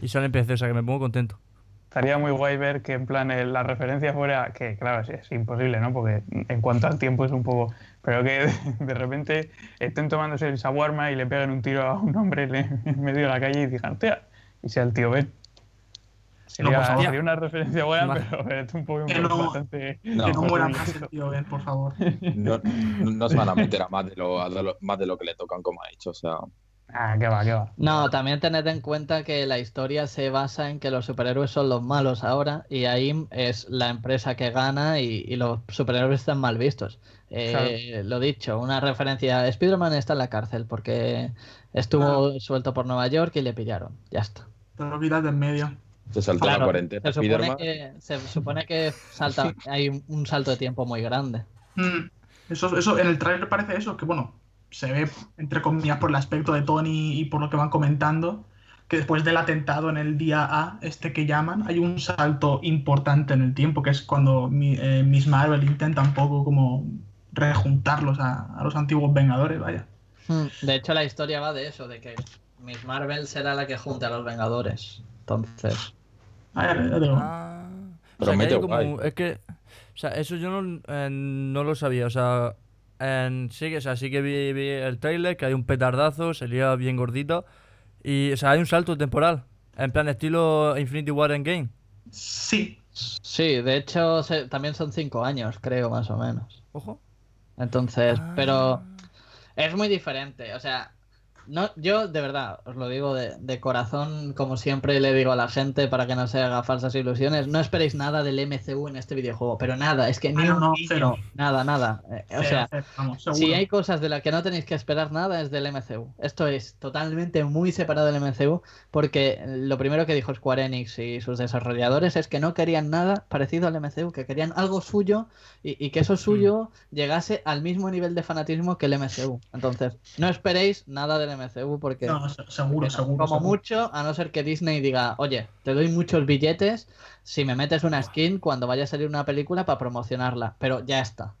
Y sale en PC, o sea que me pongo contento. Estaría muy guay ver que en plan la referencia fuera, que claro, es, imposible, ¿no? Porque en cuanto al tiempo es un poco... Pero que de, repente estén tomándose el shawarma y le peguen un tiro a un hombre en, medio de la calle y digan, hostia, y sea el tío Ben. Sería, por favor. sería una referencia buena, pero, es un poco Que no- bastante... No. Que no muera más esto. el tío Ben, por favor. No, no se van a meter a más de lo, a lo- más de lo que le tocan, como ha dicho. O sea, Ah, qué va, qué va. No, también tened en cuenta que la historia se basa en que los superhéroes son los malos ahora y AIM es la empresa que gana y, y los superhéroes están mal vistos. Eh, Lo dicho, una referencia, Spider-Man está en la cárcel porque estuvo suelto por Nueva York y le pillaron. Ya está. Te lo quitas de en medio. Se saltó Claro, la cuarentena. Se supone que, se supone que salta, hay un- salto de tiempo muy grande. Mm, Eso, eso, en el trailer parece eso, que bueno, se ve, entre comillas, por el aspecto de Tony y por lo que van comentando, que después del atentado en el día A, este que llaman, hay un salto importante en el tiempo, que es cuando mi- eh, Miss Marvel intenta un poco como rejuntarlos a, a los antiguos Vengadores, vaya. Hmm, De hecho, la historia va de eso, de que Miss Marvel será la que junte a los Vengadores. Entonces, Ah, o Pero sea, que como- es que, o sea, eso yo no, eh, no lo sabía, o sea, en- sí que, o sea, sí que vi, vi el trailer, que hay un petardazo, sería bien gordito, y, o sea, hay un salto temporal, en plan estilo Infinity War Endgame. Sí, sí, de hecho se- también son cinco años, creo, más o menos. Ojo. Entonces, pero Ah. Es muy diferente, o sea, no, yo de verdad, os lo digo de, de corazón, como siempre le digo a la gente para que no se haga falsas ilusiones, no esperéis nada del MCU en este videojuego, pero nada, es que ni Ah, no, un no, cero. nada, nada. Eh, o sea, cero, vamos, seguro. si hay cosas de las que no tenéis que esperar nada es del MCU. Esto es totalmente muy separado del MCU porque lo primero que dijo Square Enix y sus desarrolladores es que no querían nada parecido al MCU, que querían algo suyo y, y que eso suyo llegase al mismo nivel de fanatismo que el MCU. Entonces, no esperéis nada del MCU porque No, se- seguro, seguro. como seguro. mucho, a no ser que Disney diga, oye, te doy muchos billetes si me metes una skin cuando vaya a salir una película para promocionarla, pero ya está.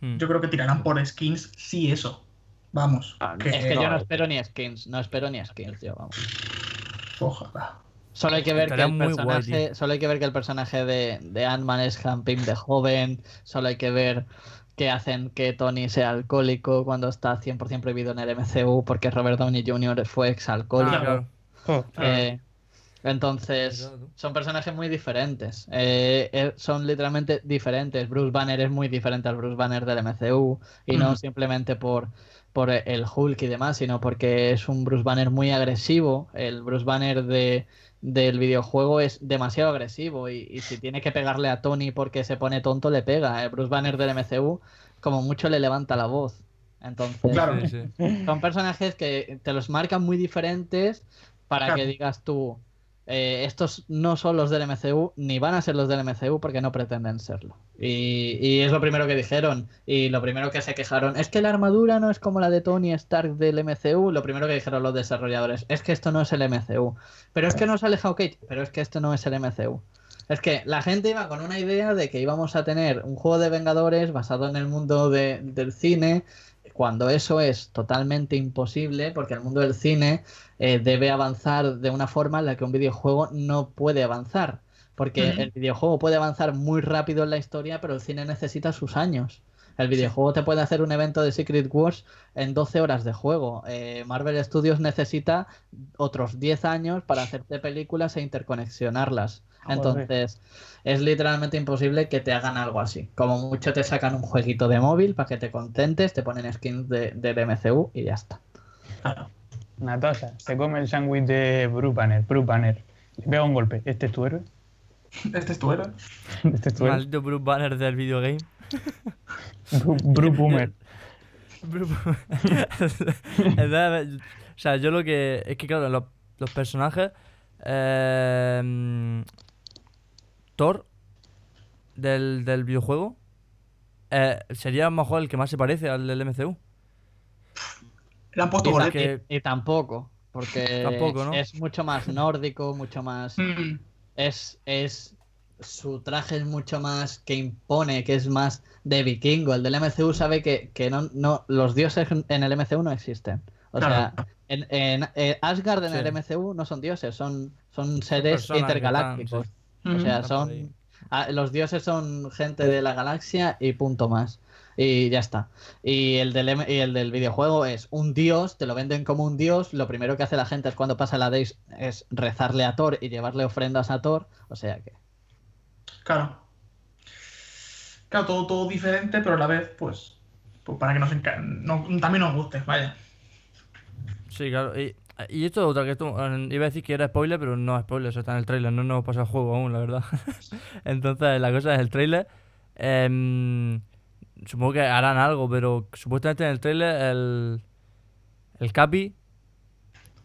Hmm. Yo creo que tirarán por skins, sí, eso. Vamos. Ah, que- Es que yo no espero ni skins, no espero ni skins, yo, vamos. Ojalá. Solo hay que ver que el guay, personaje, solo hay que ver que el personaje de, de Ant-Man es Han Pym de joven, solo hay que ver que hacen que Tony sea alcohólico cuando está 100% prohibido en el MCU porque Robert Downey Jr. fue exalcohólico. Ah, claro. Oh, Eh, entonces, son personajes muy diferentes. Eh, eh, son literalmente diferentes. Bruce Banner es muy diferente al Bruce Banner del MCU. Y no simplemente por, por el Hulk y demás, sino porque es un Bruce Banner muy agresivo. El Bruce Banner de, del videojuego es demasiado agresivo. Y, y si tiene que pegarle a Tony porque se pone tonto, le pega. El Bruce Banner del MCU, como mucho, le levanta la voz. Entonces, Claro. Sí, sí. son personajes que te los marcan muy diferentes para Claro. que digas tú, eh, estos no son los del MCU, ni van a ser los del MCU porque no pretenden serlo. Y, es lo primero que dijeron. Y lo primero que se quejaron, es que la armadura no es como la de Tony Stark del MCU. Lo primero que dijeron los desarrolladores, es que esto no es el MCU. Pero es que no sale Hawkeye, pero es que esto no es el MCU. Es que la gente iba con una idea de que íbamos a tener un juego de Vengadores basado en el mundo de- del cine, cuando eso es totalmente imposible, porque el mundo del cine eh, debe avanzar de una forma en la que un videojuego no puede avanzar. Porque el videojuego puede avanzar muy rápido en la historia, pero el cine necesita sus años. El videojuego te puede hacer un evento de Secret Wars en 12 horas de juego. Eh, Marvel Studios necesita otros 10 años para hacerte películas e interconexionarlas. Joder. Entonces, es literalmente imposible que te hagan algo así. Como mucho te sacan un jueguito de móvil para que te contentes, te ponen skins de, del MCU y ya está. Natasha, se come el sándwich de. Bruce Banner. Le pega un golpe. ¿Este es tu héroe? Este es tu héroe. ¿Este es tu héroe? Maldito Bruce Banner del videogame. Bru- Bruce Boomer. Bruce- Entonces, o sea, yo lo que. Es que, claro, los, los personajes. eh, Thor del, del videojuego eh, sería a lo mejor el que más se parece al del MCU. Le han puesto Y, bolete. y- y tampoco, porque Tampoco, ¿no? es mucho más nórdico, mucho más... Es, es... Su traje es mucho más que impone, que es más de vikingo. El del MCU sabe que, que no, no, los dioses en el MCU no existen. O sea, en, en- en Asgard en Sí. el MCU no son dioses, son, son seres personas intergalácticos. están, O sea, son. Los dioses son gente de la galaxia y punto más. Y ya está. Y el, del, y el del videojuego es un dios, te lo venden como un dios. Lo primero que hace la gente es cuando pasa la Days es rezarle a Thor y llevarle ofrendas a Thor. O sea que. Claro. Claro, todo, todo diferente, pero a la vez, pues, pues para que nos no- también nos guste, vaya. Sí, claro. Y, y esto es otra que eh, iba a decir que era spoiler, pero no es spoiler, eso está en el trailer, no nos pasado el juego aún, la verdad. Entonces, la cosa es el trailer. em, supongo que harán algo, pero supuestamente en el trailer el, el Capi.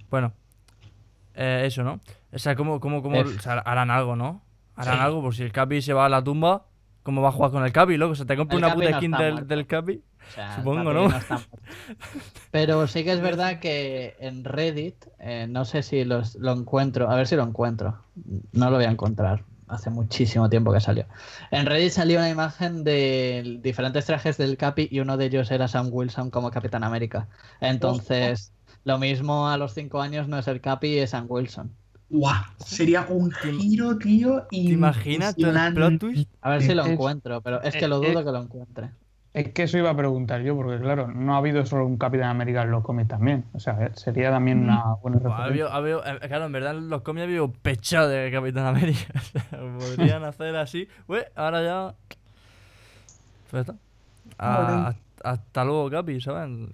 Bueno, eh, eso, ¿no? O sea, ¿cómo, cómo, cómo F. o sea, harán algo, ¿no? Harán Sí. algo, por si el Capi se va a la tumba, ¿cómo va a jugar con el Capi, loco? O sea, te compra El una Capi puta no skin del, del Capi. o sea, Supongo, ¿no? muerto. Pero sí que es verdad que en Reddit, eh, no sé si los- lo encuentro, a ver si lo encuentro. No lo voy a encontrar. Hace muchísimo tiempo que salió. En Reddit salió una imagen de diferentes trajes del Capi y uno de ellos era Sam Wilson como Capitán América. Entonces, lo mismo a los cinco años no es el Capi, es Sam Wilson. ¡Guau! Sería un giro, tío. ¿Te imaginas todo el plot twist? A ver si lo encuentro, pero es que lo dudo que lo encuentre. Es que eso iba a preguntar yo, porque claro, no ha habido solo un Capitán América en los cómics también. O sea, eh, sería también una buena ha habido- ha habido- eh, claro, en verdad en los cómics había pechado de Capitán América. O sea, podrían hacer así. Ué, ahora ya. Pues está. A, hasta luego, Capi, ¿sabes?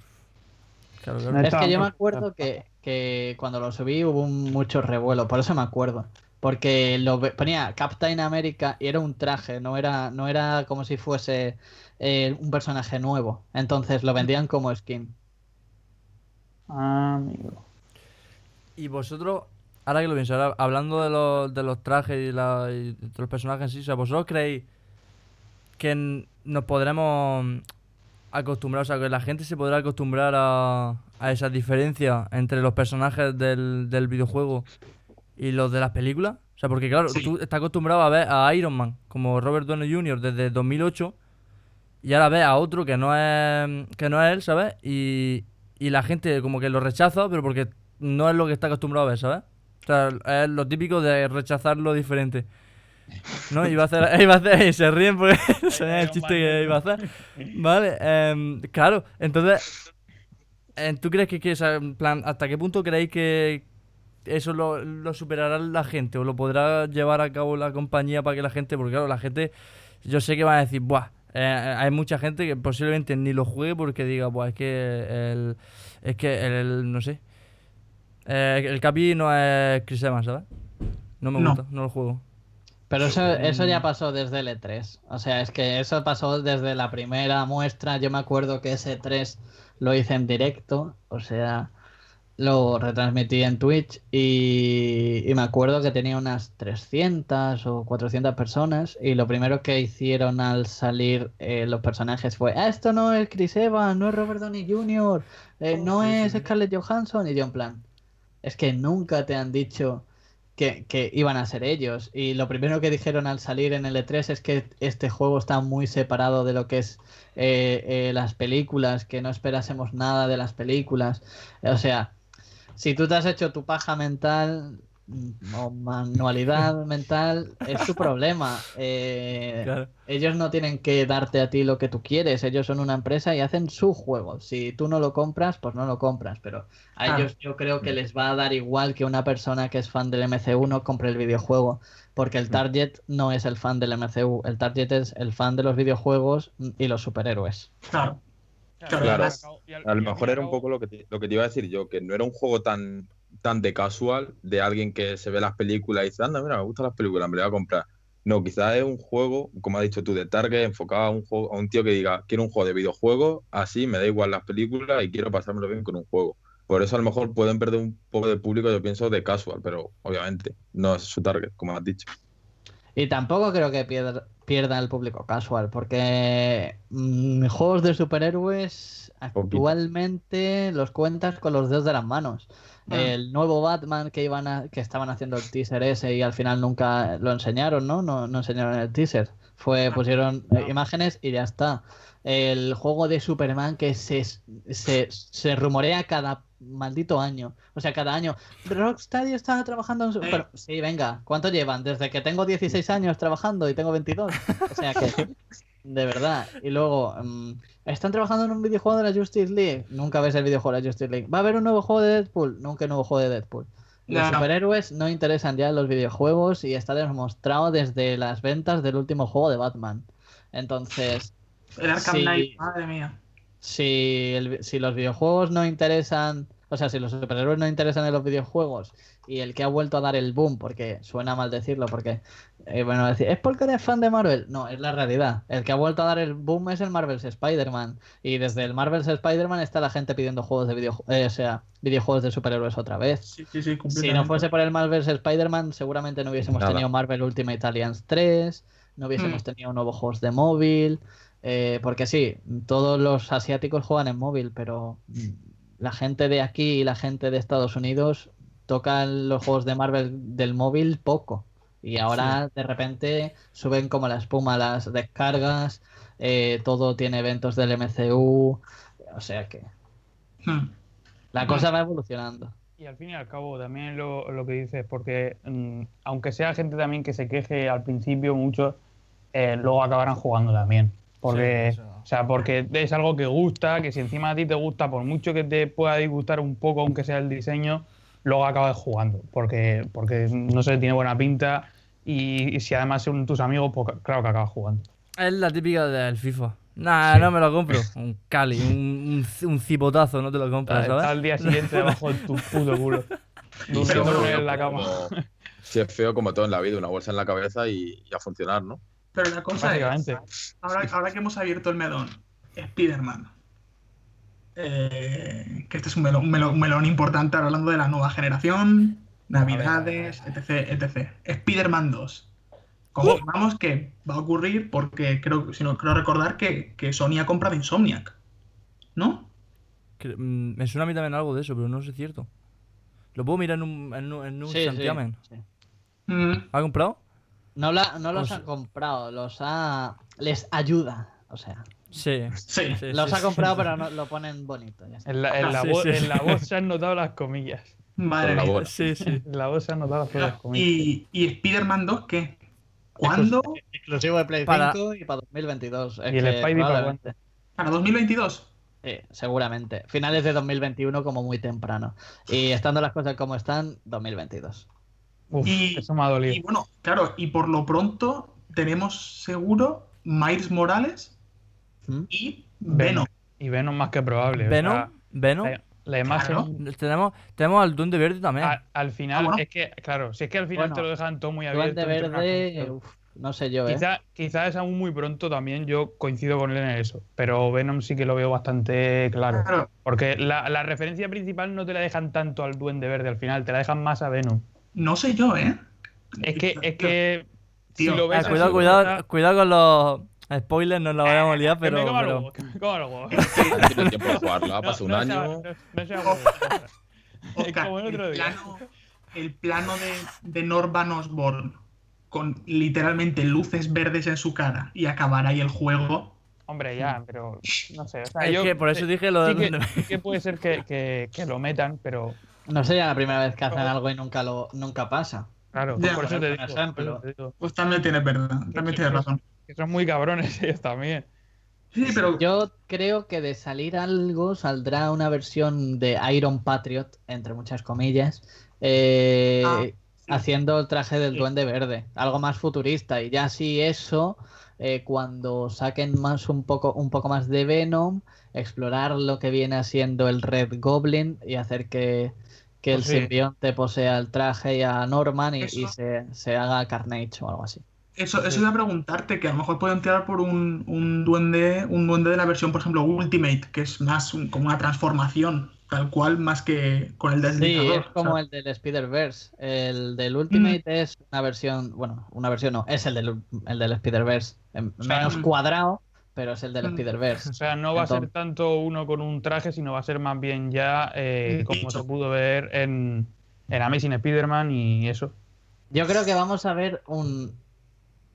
Claro, Es que yo me acuerdo que, que cuando lo subí hubo un- mucho revuelo, por eso me acuerdo. Porque lo ponía Captain America y era un traje, no era, no era como si fuese eh, un personaje nuevo. Entonces lo vendían como skin. Ah, amigo. Y vosotros, ahora que lo pienso, ahora hablando de los, de los trajes y, la- y de los personajes en sí, o sea, ¿vosotros creéis que nos podremos acostumbrar, o sea, que la gente se podrá acostumbrar a, a esa diferencia entre los personajes del, del videojuego y los de las películas? O sea, porque claro, Sí. tú estás acostumbrado a ver a Iron Man como Robert Downey Jr. desde 2008 y ahora ves a otro que no es, que no es él, ¿sabes? Y, y la gente como que lo rechaza, pero porque no es lo que está acostumbrado a ver, ¿sabes? O sea, es lo típico de rechazar lo diferente. ¿No? Iba a hacer, iba a hacer y se ríen porque ese es el chiste que iba a hacer. Vale, em, claro, entonces, eh, ¿tú crees que, que, o sea, en plan, hasta qué punto creéis que eso lo, lo superará la gente o lo podrá llevar a cabo la compañía para que la gente, porque claro, la gente, yo sé que van a decir, buah, eh, hay mucha gente que posiblemente ni lo juegue porque diga, buah, es que el, es que el, el- no sé, eh, el Capi no es Chris Evans, ¿sabes? No me No. gusta, no lo juego. Pero eso, eso ya pasó desde el E3. O sea, es que eso pasó desde la primera muestra. Yo me acuerdo que ese 3 lo hice en directo. O sea, lo retransmití en Twitch. Y, y me acuerdo que tenía unas 300 o 400 personas. Y lo primero que hicieron al salir eh, los personajes fue: "Ah, Esto no es Chris Evans, no es Robert Downey Jr., eh, no es Scarlett Johansson. Y yo, en plan, es que nunca te han dicho que, que iban a ser ellos. Y lo primero que dijeron al salir en el E3 es que este juego está muy separado de lo que es eh, las películas, que no esperásemos nada de las películas. O sea, si tú te has hecho tu paja mental mm, o manualidad mental, es tu problema. Eh, Claro. ellos no tienen que darte a ti lo que tú quieres, ellos son una empresa y hacen su juego. Si tú no lo compras, pues no lo compras, pero a Claro. ellos yo creo que les va a dar igual que una persona que es fan del MCU no compre el videojuego, porque el target no es el fan del MCU, el target es el fan de los videojuegos y los superhéroes. Claro. Claro, A lo mejor era un poco lo que, te, lo que te iba a decir yo, que no era un juego tan, tan de casual, de alguien que se ve las películas y dice, anda, mira, me gustan las películas, me lo voy a comprar. No, quizás es un juego, como has dicho tú, de target, enfocado a un, juego, a un tío que diga, quiero un juego de videojuegos, así me da igual las películas y quiero pasármelo bien con un juego. Por eso a lo mejor pueden perder un poco de público, yo pienso, de casual, pero obviamente no es su target, como has dicho. Y tampoco creo que pierda, pierda el público casual, porque mm, juegos de superhéroes actualmente los cuentas con los dedos de las manos. Ah. El nuevo Batman que iban a, que estaban haciendo el teaser ese y al final nunca lo enseñaron, ¿no? No, no enseñaron el teaser. Fue, pusieron eh, imágenes y ya está. El juego de Superman que se, se, se rumorea cada maldito año. O sea, cada año. Rocksteady está trabajando en su... Sí. Pero, sí, venga. ¿Cuánto llevan? Desde que tengo 16 años trabajando y tengo 22. O sea que... De verdad. Y luego, mm, ¿están trabajando en un videojuego de la Justice League? Nunca ves el videojuego de la Justice League. ¿Va a haber un nuevo juego de Deadpool? Nunca un nuevo juego de Deadpool. Los No. superhéroes no interesan ya en los videojuegos y está demostrado desde las ventas del último juego de Batman. Entonces, El Arkham Sí. Knight, madre mía. si, el- si los videojuegos no interesan, o sea, si los superhéroes no interesan en los videojuegos y el que ha vuelto a dar el boom, porque suena mal decirlo, porque, eh, bueno, decir, es porque eres fan de Marvel. No, es la realidad. El que ha vuelto a dar el boom es el Marvel's Spider-Man. Y desde el Marvel's Spider-Man está la gente pidiendo juegos de videojuegos, o sea, videojuegos de superhéroes otra vez. Sí, sí, sí, Si no fuese por el Marvel's Spider-Man, seguramente no hubiésemos Nada. tenido Marvel Ultimate Alliance 3, no hubiésemos Mm. tenido nuevos juegos de móvil, eh, porque sí, todos los asiáticos juegan en móvil, pero la gente de aquí y la gente de Estados Unidos tocan los juegos de Marvel del móvil poco. Y ahora de repente suben como la espuma las descargas, eh, todo tiene eventos del MCU, o sea que Hmm. la cosa va evolucionando. Y al fin y al cabo, también lo, lo que dices, porque mm, aunque sea gente también que se queje al principio mucho, eh, luego acabarán jugando también. Porque, Sí, o sea, porque es algo que gusta, que si encima a ti te gusta, por mucho que te pueda disgustar un poco, aunque sea el diseño, luego acabas jugando. Porque, porque no sé, tiene buena pinta y, y si además son tus amigos, pues claro que acabas jugando. Es la típica del FIFA. Nah, no me lo compro. Un cali, un, un, un cipotazo, no te lo compras, Está ¿sabes? al día siguiente debajo de tu puto culo. Y Durmiendo en la cama. Como- Si es feo como todo en la vida, una bolsa en la cabeza y, y a funcionar, ¿no? Pero la cosa es, ahora, ahora que hemos abierto el melón, Spider-Man. Eh, que este es un melón, un melón- un melón importante ahora hablando de la nueva generación, navidades, etc. etc. Spider-Man 2. Confirmamos que va a ocurrir porque creo, si no creo recordar que, que Sony ha comprado Insomniac. ¿No? Que, mm, me suena a mí también algo de eso, pero no sé si es cierto. Lo puedo mirar en un, en un, en un Sí, sí, santiamen. sí. Mm, ¿Ha comprado? No, la- no los O sea- ha comprado, los ha. Les ayuda. O sea, Sí. sí. sí, los sí, ha sí. comprado, pero no, lo ponen bonito. Ya. En la, en la Sí, voz, sí. en la voz se han notado las comillas. Madre la mía. Sí, sí. En la voz se han notado las putas comillas. ¿Y, y Spider-Man 2 qué? ¿Cuándo? Exclusivo de Play Para- 5 y para 2022. Es ¿Y el que Spidey para. ¿Para 2022? Sí, seguramente. Finales de 2021 como muy temprano. Y estando las cosas como están, 2022. Uf, Y- eso me ha dolido. Y bueno, claro, y por lo pronto tenemos seguro Miles Morales ¿Mm? y Venom. Y Venom más que probable. Venom, Venom. la, la imagen. Claro. Tenemos, tenemos al Duende Verde también. a- al final, Ah, bueno. es que, claro, si es que al final Bueno, te lo dejan todo muy abierto. Duende Verde, uf, no sé yo, ¿eh? Quizá, quizá es aún muy pronto también, yo coincido con él en eso, pero Venom sí que lo veo bastante claro. Claro, Porque la, la referencia principal no te la dejan tanto al Duende Verde al final, te la dejan más a Venom. No sé yo, ¿eh? Es que, es que Tío, si lo ves Ah, así, cuidado, como cuidado, está- cuidado con los spoilers, no nos vayamos a liar, que me pero. coma pero- que me coma luego. No tiene tiempo de jugarla, pasa un No- no año. sea- no- no sea. Oscar, como el otro el día. plano, el plano de, de Norman Osborn con literalmente luces verdes en su cara y acabar ahí el juego. Hombre, ya, pero no sé. O sea, Es yo- que por eso sí- dije lo de sí que, Duende sí que puede ser que, que- que lo metan, pero No sería la primera vez que hacen algo y nunca lo nunca pasa. claro, Ya, por eso te por digo. ejemplo. por eso te digo, Pues también tienes verdad, también tienes razón. que son muy cabrones ellos también. Sí, pero Yo creo que de salir algo saldrá una versión de Iron Patriot, entre muchas comillas, eh, Ah, sí. haciendo el traje del Sí. Duende Verde, algo más futurista. Y ya si eso, eh, cuando saquen más un poco, un poco más de Venom, explorar lo que viene siendo el Red Goblin y hacer que, que el Pues sí. simbionte posea el traje y a Norman y, se, se haga Carnage o algo así. Eso, eso iba a preguntarte, que a lo mejor pueden tirar por un, un duende, un duende de la versión, por ejemplo, Ultimate, que es más un- como una transformación, tal cual, más que con el Sí, deslizador. es como o sea, el del Spider-Verse. El del Ultimate es una versión, bueno, una versión no, es el del, el del Spider-Verse. sea, Menos mm. cuadrado, pero es el del. Spider-Verse. O sea, no va a ser tanto uno con un traje, sino va a ser más bien ya eh, como se pudo ver en, en Amazing Spider-Man y eso. Yo creo que vamos a ver un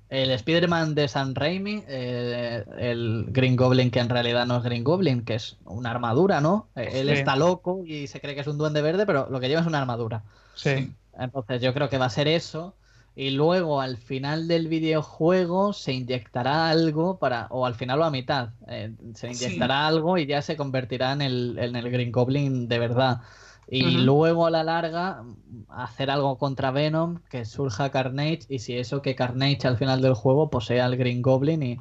el Spider-Man de San Raimi, eh, el Green Goblin que en realidad no es Green Goblin, que es una armadura, ¿no? Eh, Él está loco y se cree que es un duende verde, pero lo que lleva es una armadura. Sí. Entonces yo creo que va a ser eso. Y luego al final del videojuego se inyectará algo para, o al final o a mitad, eh, se Sí. inyectará algo y ya se convertirá en el, en el Green Goblin de verdad. Y luego a la larga hacer algo contra Venom, que surja Carnage y si eso que Carnage al final del juego posea al Green Goblin y,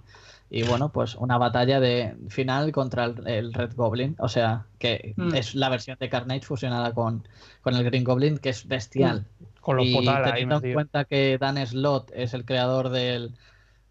y bueno, pues una batalla de final contra el, el Red Goblin. O sea, que Mm. es la versión de Carnage fusionada con, con el Green Goblin, que es bestial. Con los y potales ahí teniendo en cuenta que Dan Slott es el creador del,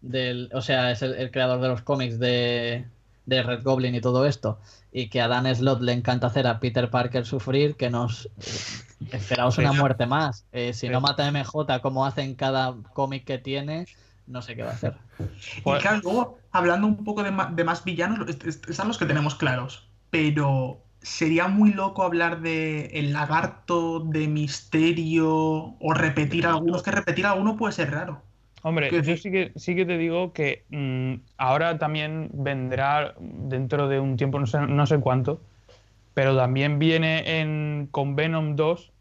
del o sea, es el, el creador de los cómics de, de Red Goblin y todo esto, y que a Dan Slott le encanta hacer a Peter Parker sufrir, que nos eh, esperaos una muerte más. Eh, si no mata a MJ como hace en cada cómic que tiene, no sé qué va a hacer. Pues- Y claro, luego, hablando un poco de, ma- de más villanos, est- est- están los que tenemos claros. Pero sería muy loco hablar de el lagarto de misterio o repetir algunos, que repetir alguno puede ser raro. Hombre, yo sí que, sí que te digo que mm, ahora también vendrá dentro de un tiempo, no sé, no sé cuánto, pero también viene en, con Venom 2,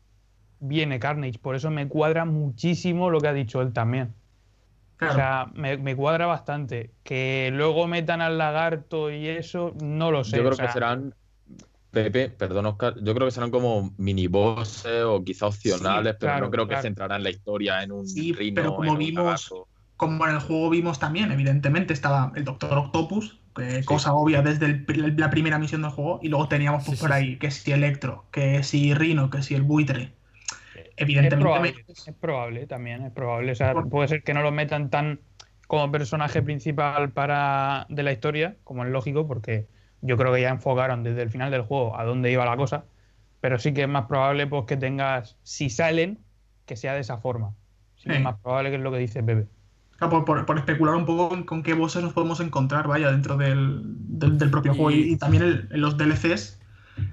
viene Carnage. Por eso me cuadra muchísimo lo que ha dicho él también. Claro. O sea, me, me cuadra bastante. Que luego metan al lagarto y eso, no lo sé. Yo creo o sea, que serán, Pepe, perdón Oscar, yo creo que serán como mini bosses o quizá opcionales, Sí, pero no creo que claro. centrarán la historia en un Sí, rino pero como en un vimos- lagarto. Como en el juego vimos también, evidentemente estaba el Doctor Octopus, eh, cosa obvia desde el- la primera misión del juego, y luego teníamos pues, Sí, por sí, ahí que si Electro, que si Rino, que si el buitre. Es Evidentemente, probable, me- es probable también, es probable. O sea, Por- puede ser que no lo metan tan como personaje principal para de la historia, como es lógico, porque yo creo que ya enfocaron desde el final del juego a dónde iba la cosa. Pero sí que es más probable pues que tengas, si salen, que sea de esa forma. Sí, es más probable que es lo que dice Pepe. Por, por- por especular un poco con, con qué bosses nos podemos encontrar, vaya, dentro del, del- del propio Y- juego. Y, y también el- en los DLCs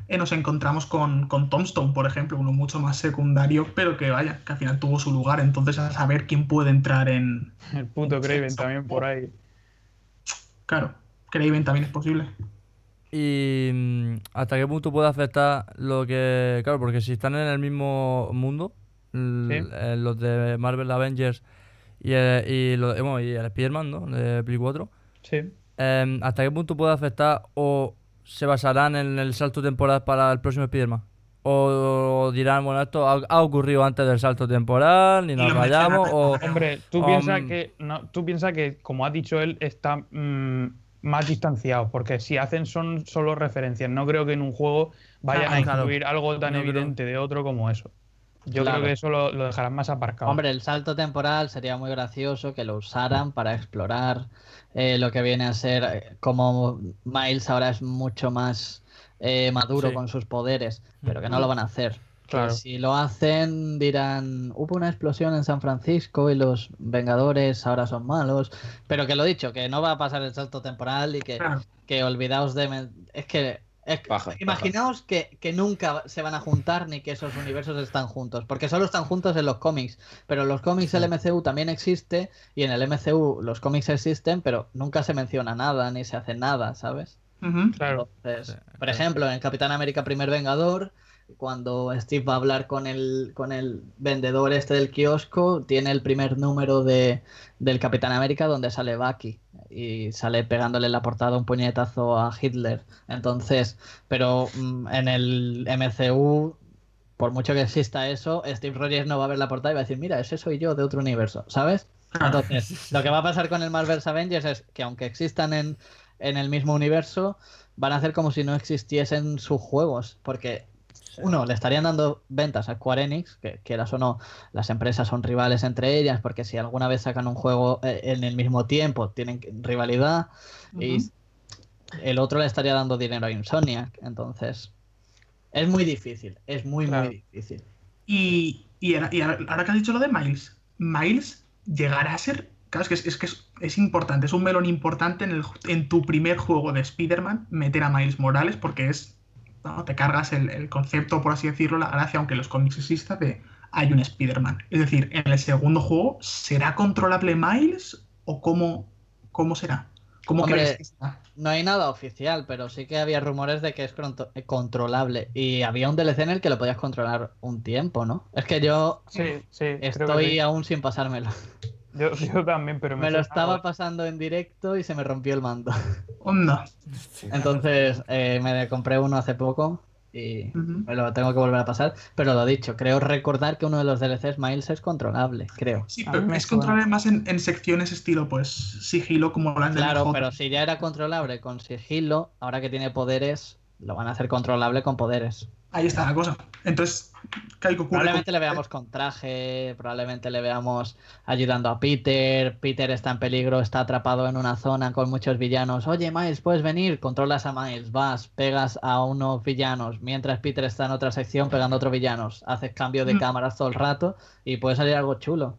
eh, nos encontramos con, con Tombstone, por ejemplo, uno mucho más secundario, pero que vaya, que al final tuvo su lugar. Entonces, a saber quién puede entrar en. El puto Craven también por ahí. Claro, Craven también es posible. Y mm, hasta qué punto puede afectar lo que. Claro, porque si están en el mismo mundo, Sí. eh, los de Marvel Avengers y, el- y, lo de- bueno, y el Spider-Man, ¿no? De Play 4, Sí. em, ¿hasta qué punto puede afectar o se basarán en el salto temporal para el próximo Spider-Man? O dirán, bueno, esto ha, ha ocurrido antes del salto temporal, ni Y nos o. Hombre, tú Um, piensas que, no, tú piensas que, como ha dicho él, está mm, más distanciado, porque si hacen son solo referencias, no creo que en un juego vayan Claro, a claro. incluir algo tan No creo. evidente de otro como eso. Yo Claro. creo que eso lo, lo dejarán más aparcado. Hombre, el salto temporal sería muy gracioso que lo usaran para explorar eh, lo que viene a ser eh, como Miles ahora es mucho más eh, maduro Sí. con sus poderes, pero que no lo van a hacer. Que Claro. si lo hacen dirán, hubo una explosión en San Francisco y los Vengadores ahora son malos, pero que lo dicho, que no va a pasar el salto temporal y que, Claro. que olvidaos de... Es que... es- imaginaos que, que nunca se van a juntar ni que esos universos están juntos, porque solo están juntos en los cómics, pero en los cómics el MCU también existe y en el MCU los cómics existen, pero nunca se menciona nada ni se hace nada, ¿sabes? Claro. Entonces, por ejemplo, en Capitán América Primer Vengador, cuando Steve va a hablar con el, con el vendedor este del kiosco, tiene el primer número de, del Capitán América donde sale Bucky y sale pegándole en la portada un puñetazo a Hitler. Entonces, pero mm, en el MCU, por mucho que exista eso, Steve Rogers no va a ver la portada y va a decir, mira, ese soy yo de otro universo, ¿sabes? Claro. Entonces, lo que va a pasar con el Marvel's Avengers es que aunque existan en, en el mismo universo, van a hacer como si no existiesen sus juegos, porque uno, le estarían dando ventas a Square Enix, que quieras o no, las empresas son rivales entre ellas, porque si alguna vez sacan un juego eh, en el mismo tiempo, tienen rivalidad, y el otro le estaría dando dinero a Insomniac, entonces es muy difícil, es muy, Claro. muy difícil. Y, y ahora, y ahora- ahora que has dicho lo de Miles, Miles llegará a ser. Claro, es que es, es que es, es importante, es un melón importante en, el, en tu primer juego de Spider-Man meter a Miles Morales porque es. ¿No? Te cargas el, el concepto, por así decirlo, la gracia, aunque en los cómics exista, de hay un Spider-Man. Es decir, en el segundo juego, ¿será controlable Miles o cómo, cómo será? ¿Cómo Hombre, crees que será? No hay nada oficial, pero sí que había rumores de que es controlable. Y había un DLC en el que lo podías controlar un tiempo, ¿no? Es que yo Sí, sí. que estoy sí. aún sin pasármelo. Yo, yo también, pero Me lo suena estaba pasando en directo y se me rompió el mando. Onda. Entonces eh, me compré uno hace poco y me lo tengo que volver a pasar. Pero lo dicho, creo recordar que uno de los DLCs Miles es controlable, creo. Sí, A pero me es controlable más en, en secciones estilo, pues, sigilo como de Claro, pero si ya era controlable con sigilo, ahora que tiene poderes, lo van a hacer controlable con poderes. Ahí está la cosa. Entonces, ¿qué ocurre? Probablemente le veamos con traje, probablemente le veamos ayudando a Peter. Peter está en peligro, está atrapado en una zona con muchos villanos. Oye, Miles, puedes venir, controlas a Miles, vas, pegas a unos villanos, mientras Peter está en otra sección pegando a otros villanos. Haces cambio de Mm. cámaras todo el rato y puede salir algo chulo.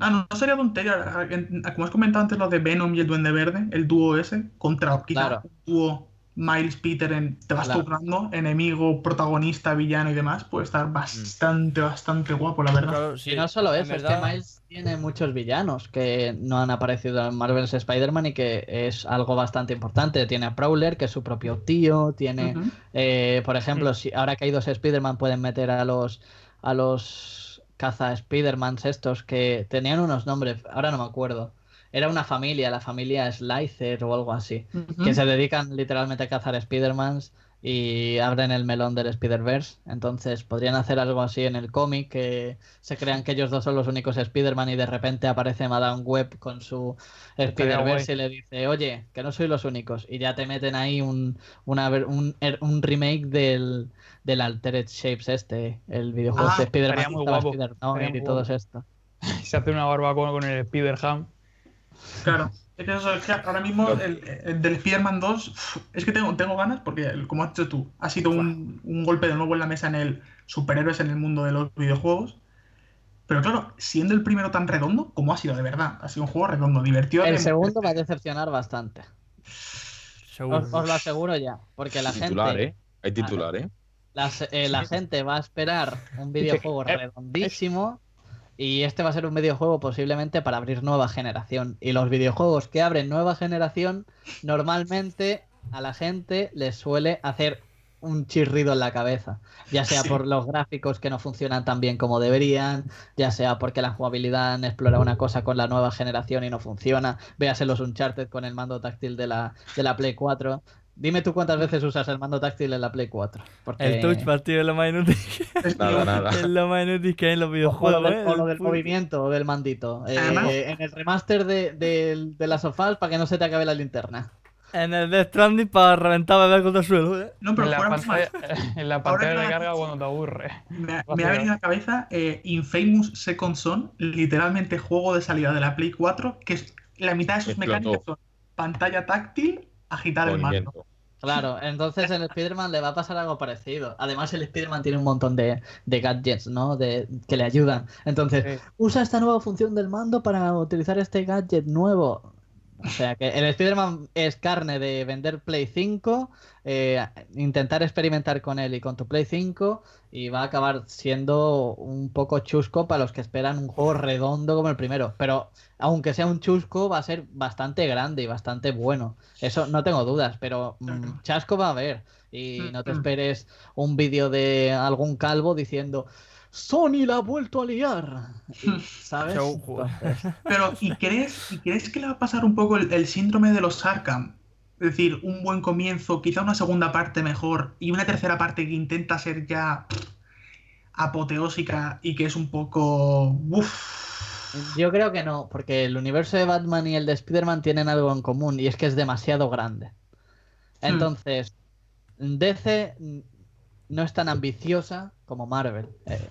Ah, no, no sería tontería. En- Como has comentado antes, lo de Venom y el Duende Verde, el dúo ese, contra quizá Claro. un dúo Miles Peter, en, te vas turnando, enemigo, protagonista, villano y demás, puede estar bastante, bastante guapo, la verdad. Claro, sí, y no solo eso, es que Miles tiene muchos villanos que no han aparecido en Marvel's Spider-Man y que es algo bastante importante. Tiene a Prowler, que es su propio tío, tiene. Eh, por ejemplo, Mm. si ahora que hay dos Spider-Man pueden meter a los a los caza Spider-Mans estos que tenían unos nombres, ahora no me acuerdo. Era una familia, la familia Slicer o algo así, Ujú. que se dedican literalmente a cazar Spider-Mans y abren el melón del Spider-Verse. Entonces podrían hacer algo así en el cómic, que se crean que ellos dos son los únicos Spider-Man y de repente aparece Madame Web con su Spider-Verse y le dice, oye, que no soy los únicos. Y ya te meten ahí un, una, un, er, un remake del, del Altered Shapes este, el videojuego Ah, de Spider-Man y todo esto. Se hace una barbacoa con el Spider-Ham. Claro. Es que, eso, es que ahora mismo el, el del Spider-Man 2, uf, es que tengo, tengo ganas porque, el- como has dicho tú, ha sido un, un golpe de nuevo en la mesa en el superhéroes en el mundo de los videojuegos. Pero claro, siendo el primero tan redondo, ¿cómo ha sido de verdad? Ha sido un juego redondo, divertido. El de- segundo va a decepcionar bastante. Seguro. Os, os lo aseguro ya, porque la titular, gente... ¿eh? Hay titular, ¿eh? La, eh, la gente va a esperar un videojuego eh, redondísimo y este va a ser un videojuego posiblemente para abrir nueva generación. Y los videojuegos que abren nueva generación normalmente a la gente les suele hacer un chirrido en la cabeza, ya sea Sí. por los gráficos que no funcionan tan bien como deberían, ya sea porque la jugabilidad han explorado una cosa con la nueva generación y no funciona, véase los Uncharted con el mando táctil de la, de la Play 4. Dime tú cuántas veces usas el mando táctil en la Play 4. Porque... El touchpad, tío, es lo más inútil. es- Nada, nada. es lo más inútil que hay en los O lo, videojuegos, del, ¿eh? o lo del puto- movimiento del mandito. Eh, Además- en el remaster de, de, de las sofás para que no se te acabe la linterna. En el Death Stranding para reventar bebés contra el suelo, ¿eh? No, pero En la fuera pantalla, más, en la pantalla de carga cuando te aburre. me, ha- me venido a la cabeza eh, Infamous Second Son, literalmente juego de salida de la Play 4, que es, la mitad de sus Explotó. mecánicas son pantalla táctil, agitar el mando. Claro, entonces en el Spider-Man le va a pasar algo parecido. Además, el Spider-Man tiene un montón de, de gadgets, ¿no? De, que le ayudan. Entonces, Sí. usa esta nueva función del mando para utilizar este gadget nuevo. O sea que el Spider-Man es carne de vender Play 5, eh, intentar experimentar con él y con tu Play 5, y va a acabar siendo un poco chusco para los que esperan un juego redondo como el primero. Pero aunque sea un chusco, va a ser bastante grande y bastante bueno. Eso no tengo dudas, pero mm, chasco va a haber. Y no te Mm, mm. esperes un vídeo de algún calvo diciendo. Sony la ha vuelto a liar. ¿Sabes? Pero, ¿y crees, ¿y crees que le va a pasar un poco el, el síndrome de los Arkham? Es decir, un buen comienzo, quizá una segunda parte mejor y una tercera parte que intenta ser ya pff, apoteósica y que es un poco... Uf. Yo creo que no, porque el universo de Batman y el de Spider-Man tienen algo en común y es que es demasiado grande. Hmm. Entonces, DC no es tan ambiciosa como Marvel. Eh,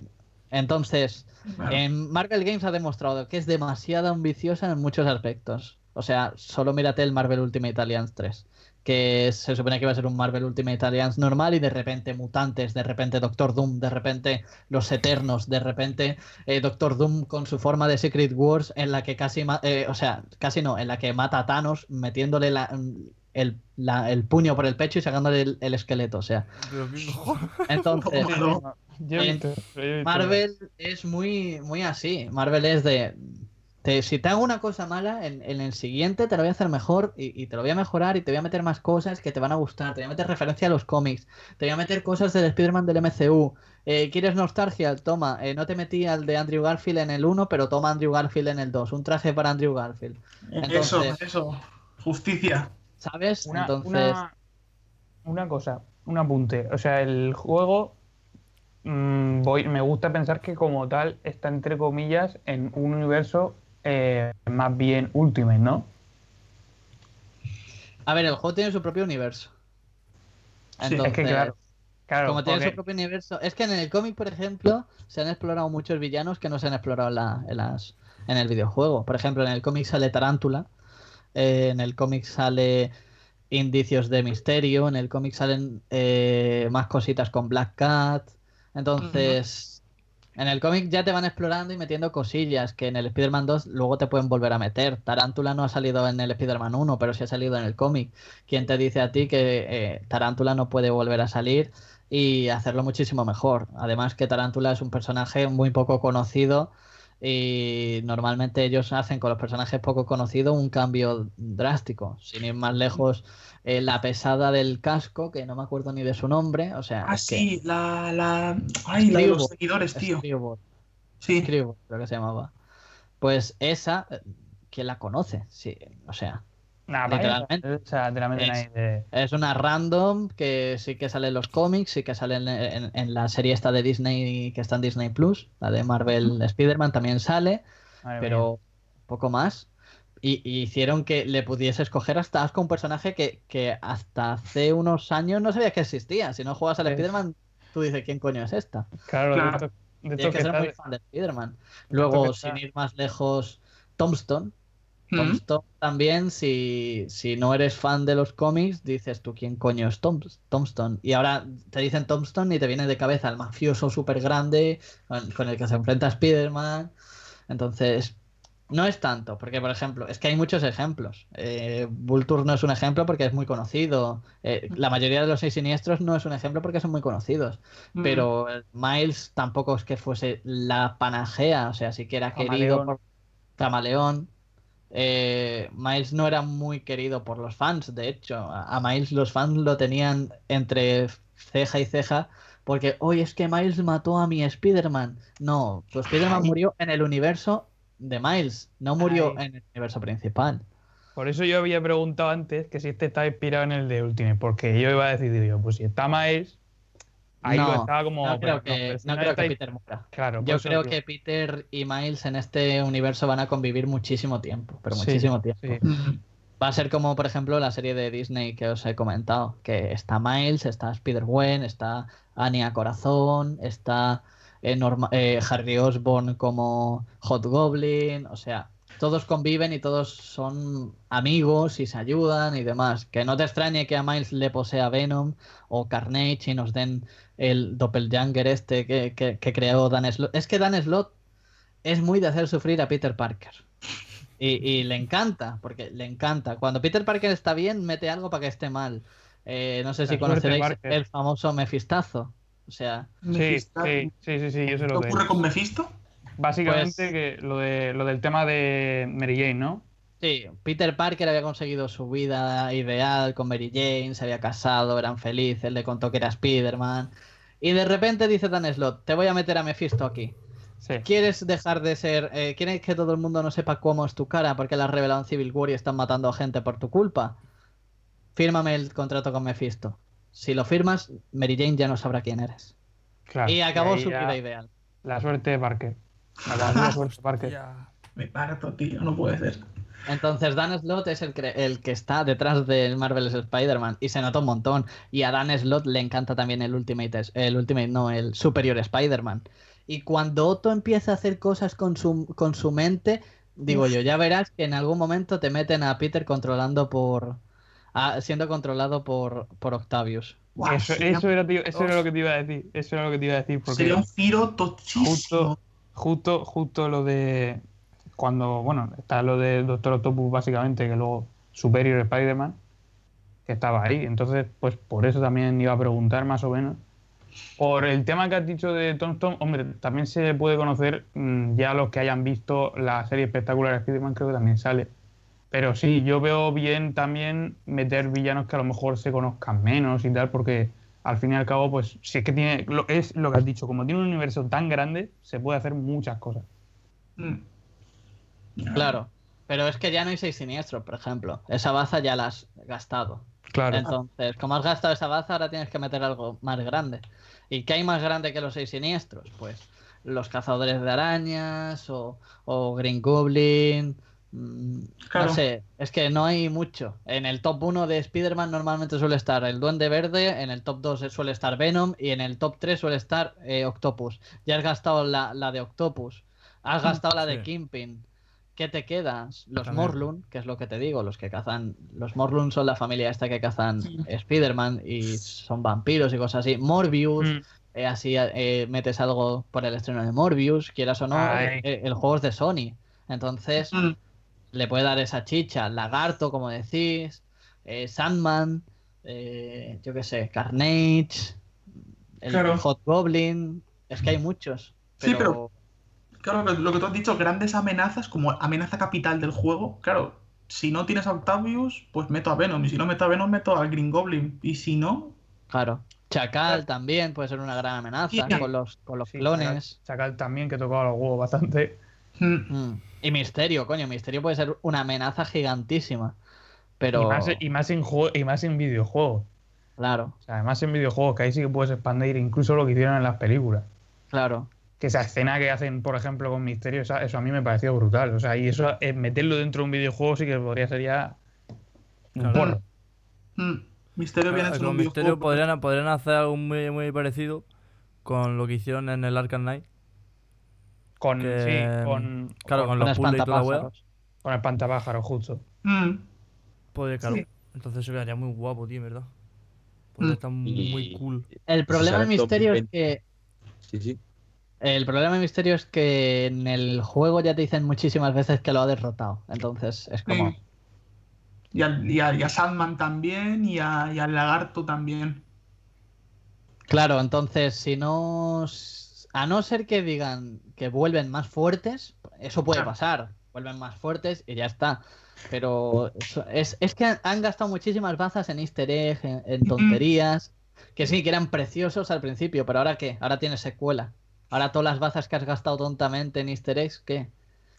Entonces, en Marvel Games ha demostrado que es demasiado ambiciosa en muchos aspectos. O sea, solo mírate el Marvel Ultimate Alliance 3, que se supone que iba a ser un Marvel Ultimate Alliance normal y de repente mutantes, de repente Doctor Doom, de repente los Eternos, de repente eh, Doctor Doom con su forma de Secret Wars en la que casi, eh, o sea, casi no, en la que mata a Thanos metiéndole la- el, la- el puño por el pecho y sacándole el, el esqueleto. O sea, entonces... No. Marvel es muy, muy así. Marvel es de. Te- si te hago una cosa mala, en, en el siguiente te lo voy a hacer mejor y, y te lo voy a mejorar y te voy a meter más cosas que te van a gustar. Te voy a meter referencia a los cómics. Te voy a meter cosas del Spider-Man del MCU. Eh, ¿Quieres nostalgia? Toma. eh, no te metí al de Andrew Garfield en el 1, pero toma Andrew Garfield en el 2. Un traje para Andrew Garfield. Eso, Entonces- eso. Justicia. ¿Sabes? Una, Entonces. una, una cosa, un apunte. O sea, el juego mm, voy, me gusta pensar que como tal está entre comillas en un universo eh, más bien Ultimate, ¿no? A ver, el juego tiene su propio universo. Sí, es que claro, claro, Como tiene su propio universo. Es que en el cómic, por ejemplo, se han explorado muchos villanos que no se han explorado en, la- en las, en el videojuego. Por ejemplo, en el cómic sale Tarántula. eh, en el cómic sale indicios de misterio. En el cómic salen eh, más cositas con Black Cat. Entonces, en el cómic ya te van explorando y metiendo cosillas que en el Spider-Man 2 luego te pueden volver a meter. Tarántula no ha salido en el Spider-Man 1, pero sí ha salido en el cómic. ¿Quién te dice a ti que eh, Tarántula no puede volver a salir y hacerlo muchísimo mejor? Además que Tarántula es un personaje muy poco conocido y normalmente ellos hacen con los personajes poco conocidos un cambio drástico. Sin ir más lejos, eh, la pesada del casco, que no me acuerdo ni de su nombre, o sea, Ah, que- sí, la, la... Ay, la de los seguidores, tío. Sí. Creo que se llamaba. Pues esa, eh, ¿quién la conoce? Sí, o sea, Literalmente. o sea, meten Es- ahí de. Es una random que sí que sale en los cómics, sí que sale en, en- en la serie esta de Disney que está en Disney Plus, la de Marvel Spider-Man también sale, pero poco más. Y, y hicieron que le pudiese escoger hasta con un personaje que, que hasta hace unos años no sabías que existía. Si no juegas al Es- Spider-Man, tú dices, ¿quién coño es esta? Claro, Claro. de Tienes que que ser muy fan de Spider-Man. Luego, sin ir más lejos, Tombstone. Tombstone también, si, si no eres fan de los cómics, dices tú quién coño es Tom, Tombstone. Y ahora te dicen Tombstone y te viene de cabeza el mafioso súper grande con, el que se enfrenta Spider-Man. Entonces, no es tanto, porque por ejemplo, es que hay muchos ejemplos. Eh, Vulture no es un ejemplo porque es muy conocido. Eh, la mayoría de los seis siniestros no es un ejemplo porque son muy conocidos. Mm. Pero Miles tampoco es que fuese la panacea, o sea, sí que era querido por Camaleón. Eh, Miles no era muy querido por los fans, de hecho. A, Miles los fans lo tenían entre ceja y ceja porque, oye, es que Miles mató a mi Spider-Man. No, tu Spider-Man murió en el universo de Miles, no murió Ay. en el universo principal. Por eso yo había preguntado antes que si este está inspirado en el de Ultimate, porque yo iba a decir, digo, pues si está Miles, ahí no, lo estaba como. no creo que, no no creo que Peter muera. Claro, Yo creo que Peter y Miles en este universo van a convivir muchísimo tiempo, pero Sí, muchísimo tiempo. sí. Va a ser como, por ejemplo, la serie de Disney que os he comentado, que está Miles, está Spider-Gwen, está Anya Corazón, está eh, Norma- eh, Harry Osborn como Hot Goblin, o sea, todos conviven y todos son amigos y se ayudan y demás. Que no te extrañe que a Miles le posea Venom o Carnage y nos den el doppelganger este que, que- que creó Dan Slott. Es que Dan Slott es muy de hacer sufrir a Peter Parker. Y, y le encanta, porque le encanta. Cuando Peter Parker está bien, mete algo para que esté mal. Eh, no sé si conoceréis el famoso Mefistazo. O sea, Sí, Mephisto- sí, sí, sí, sí, yo ¿Qué lo que ocurre con Mephisto? Básicamente Pues- que lo, de, lo del tema de Mary Jane, ¿no? sí, Peter Parker había conseguido su vida ideal con Mary Jane, se había casado, eran felices, le contó que era Spider-Man. Y de repente dice Dan Slott, te voy a meter a Mephisto aquí. Sí. ¿Quieres dejar de ser... eh, ¿Quieres que todo el mundo no sepa cómo es tu cara porque la has revelado en Civil War y están matando a gente por tu culpa? Fírmame el contrato con Mephisto. Si lo firmas, Mary Jane ya no sabrá quién eres. Claro. y acabó su vida ideal. La suerte de Parker. De Parker. Me parto, tío, no puede ser. Entonces Dan Slott es el, el que está detrás del Marvel's Spider-Man y se nota un montón. Y a Dan Slott le encanta también el Ultimate, el Ultimate no, el Superior Spider-Man. Y cuando Otto empieza a hacer cosas con su, con su mente, digo yo, ya verás que en algún momento te meten a Peter controlando por... a- siendo controlado por, por Octavius. Eso, sería, eso, era, tío, eso era lo que te iba a decir. Eso era lo que te iba a decir. Porque sería un giro tochísimo. justo, justo, justo lo de. Cuando, bueno, está lo de Doctor Octopus, básicamente, que luego Superior Spider-Man, que estaba ahí. Entonces, pues por eso también iba a preguntar más o menos. Por el tema que has dicho de Tombstone, hombre, también se puede conocer, mm, ya los que hayan visto la serie espectacular de Spider-Man, creo que también sale. Pero sí, yo veo bien también meter villanos que a lo mejor se conozcan menos y tal, porque al fin y al cabo, pues si es que tiene, lo, es lo que has dicho, como tiene un universo tan grande, se puede hacer muchas cosas. Mm. Claro. Pero es que ya no hay seis siniestros, por ejemplo. Esa baza ya la has gastado. Claro. Entonces, como has gastado esa baza, ahora tienes que meter algo más grande. ¿Y qué hay más grande que los seis siniestros? Pues los cazadores de arañas o, o Green Goblin. Mm, Claro. No sé, es que no hay mucho. En el top 1 de Spider-Man normalmente suele estar el Duende Verde, en el top 2 suele estar Venom y en el top 3 suele estar eh, Octopus. Ya has gastado la, la de Octopus, has gastado la de Sí. Kingpin. ¿Qué te quedas? Los También. Morlun, que es lo que te digo, los que cazan. Los Morlun son la familia esta que cazan Sí. Spider-Man y son vampiros y cosas así. Morbius, Mm, eh, así eh, metes algo por el estreno de Morbius, quieras o no, el juego es de Sony. Entonces, Mm. Le puede dar esa chicha. Lagarto, como decís, eh, Sandman, eh, yo qué sé, Carnage, el Claro. Hot Goblin. Es que hay muchos. Sí, Pero, Claro, lo que- tú has dicho, grandes amenazas como amenaza capital del juego. Claro, si no tienes a Octavius, pues meto a Venom. Y si no meto a Venom, meto al Green Goblin. Y si no, claro. Chacal también puede ser una gran amenaza Sí. con los, con los sí, clones. Chacal, Chacal también, que tocaba los huevos bastante. Mm. Y Misterio, coño, Misterio puede ser una amenaza gigantísima. Pero, Y, más, y, más en y más en videojuegos. claro, O sea, además en videojuegos, que ahí sí que puedes expandir incluso lo que hicieron en las películas. claro. Que esa escena que hacen, por ejemplo, con Misterio, eso a mí me pareció brutal. O sea, y eso, eh, meterlo dentro de un videojuego sí que podría ser ya un Claro. porro. Mm, Misterio viene Con en un Misterio videojuego. podrían, podrían hacer algo muy, muy parecido con lo que hicieron en el Arkham Knight. Con, Que, sí, con, claro, con con, los puzzles y toda la wea. espantapájaros. con el pantapájaro, justo. Mm, Podría, claro. Sí. Entonces eso quedaría muy guapo, tío, ¿verdad? Podría Mm. estar muy, cool. El problema de sale en Misterio es 2020. que Sí, sí. el problema de Misterio es que en el juego ya te dicen muchísimas veces que lo ha derrotado. Entonces es como. sí. Y, al- y a, y a Sandman también, y, a- y al Lagarto también. Claro, entonces si no. A no ser que digan que vuelven más fuertes, eso puede Claro. pasar. Vuelven más fuertes y ya está. Pero es, es que han, gastado muchísimas bazas en easter egg, en, en tonterías. Que sí, que eran preciosos al principio, pero ahora qué? Ahora tienes secuela. Ahora todas las bazas que has gastado tontamente en easter eggs, ¿qué?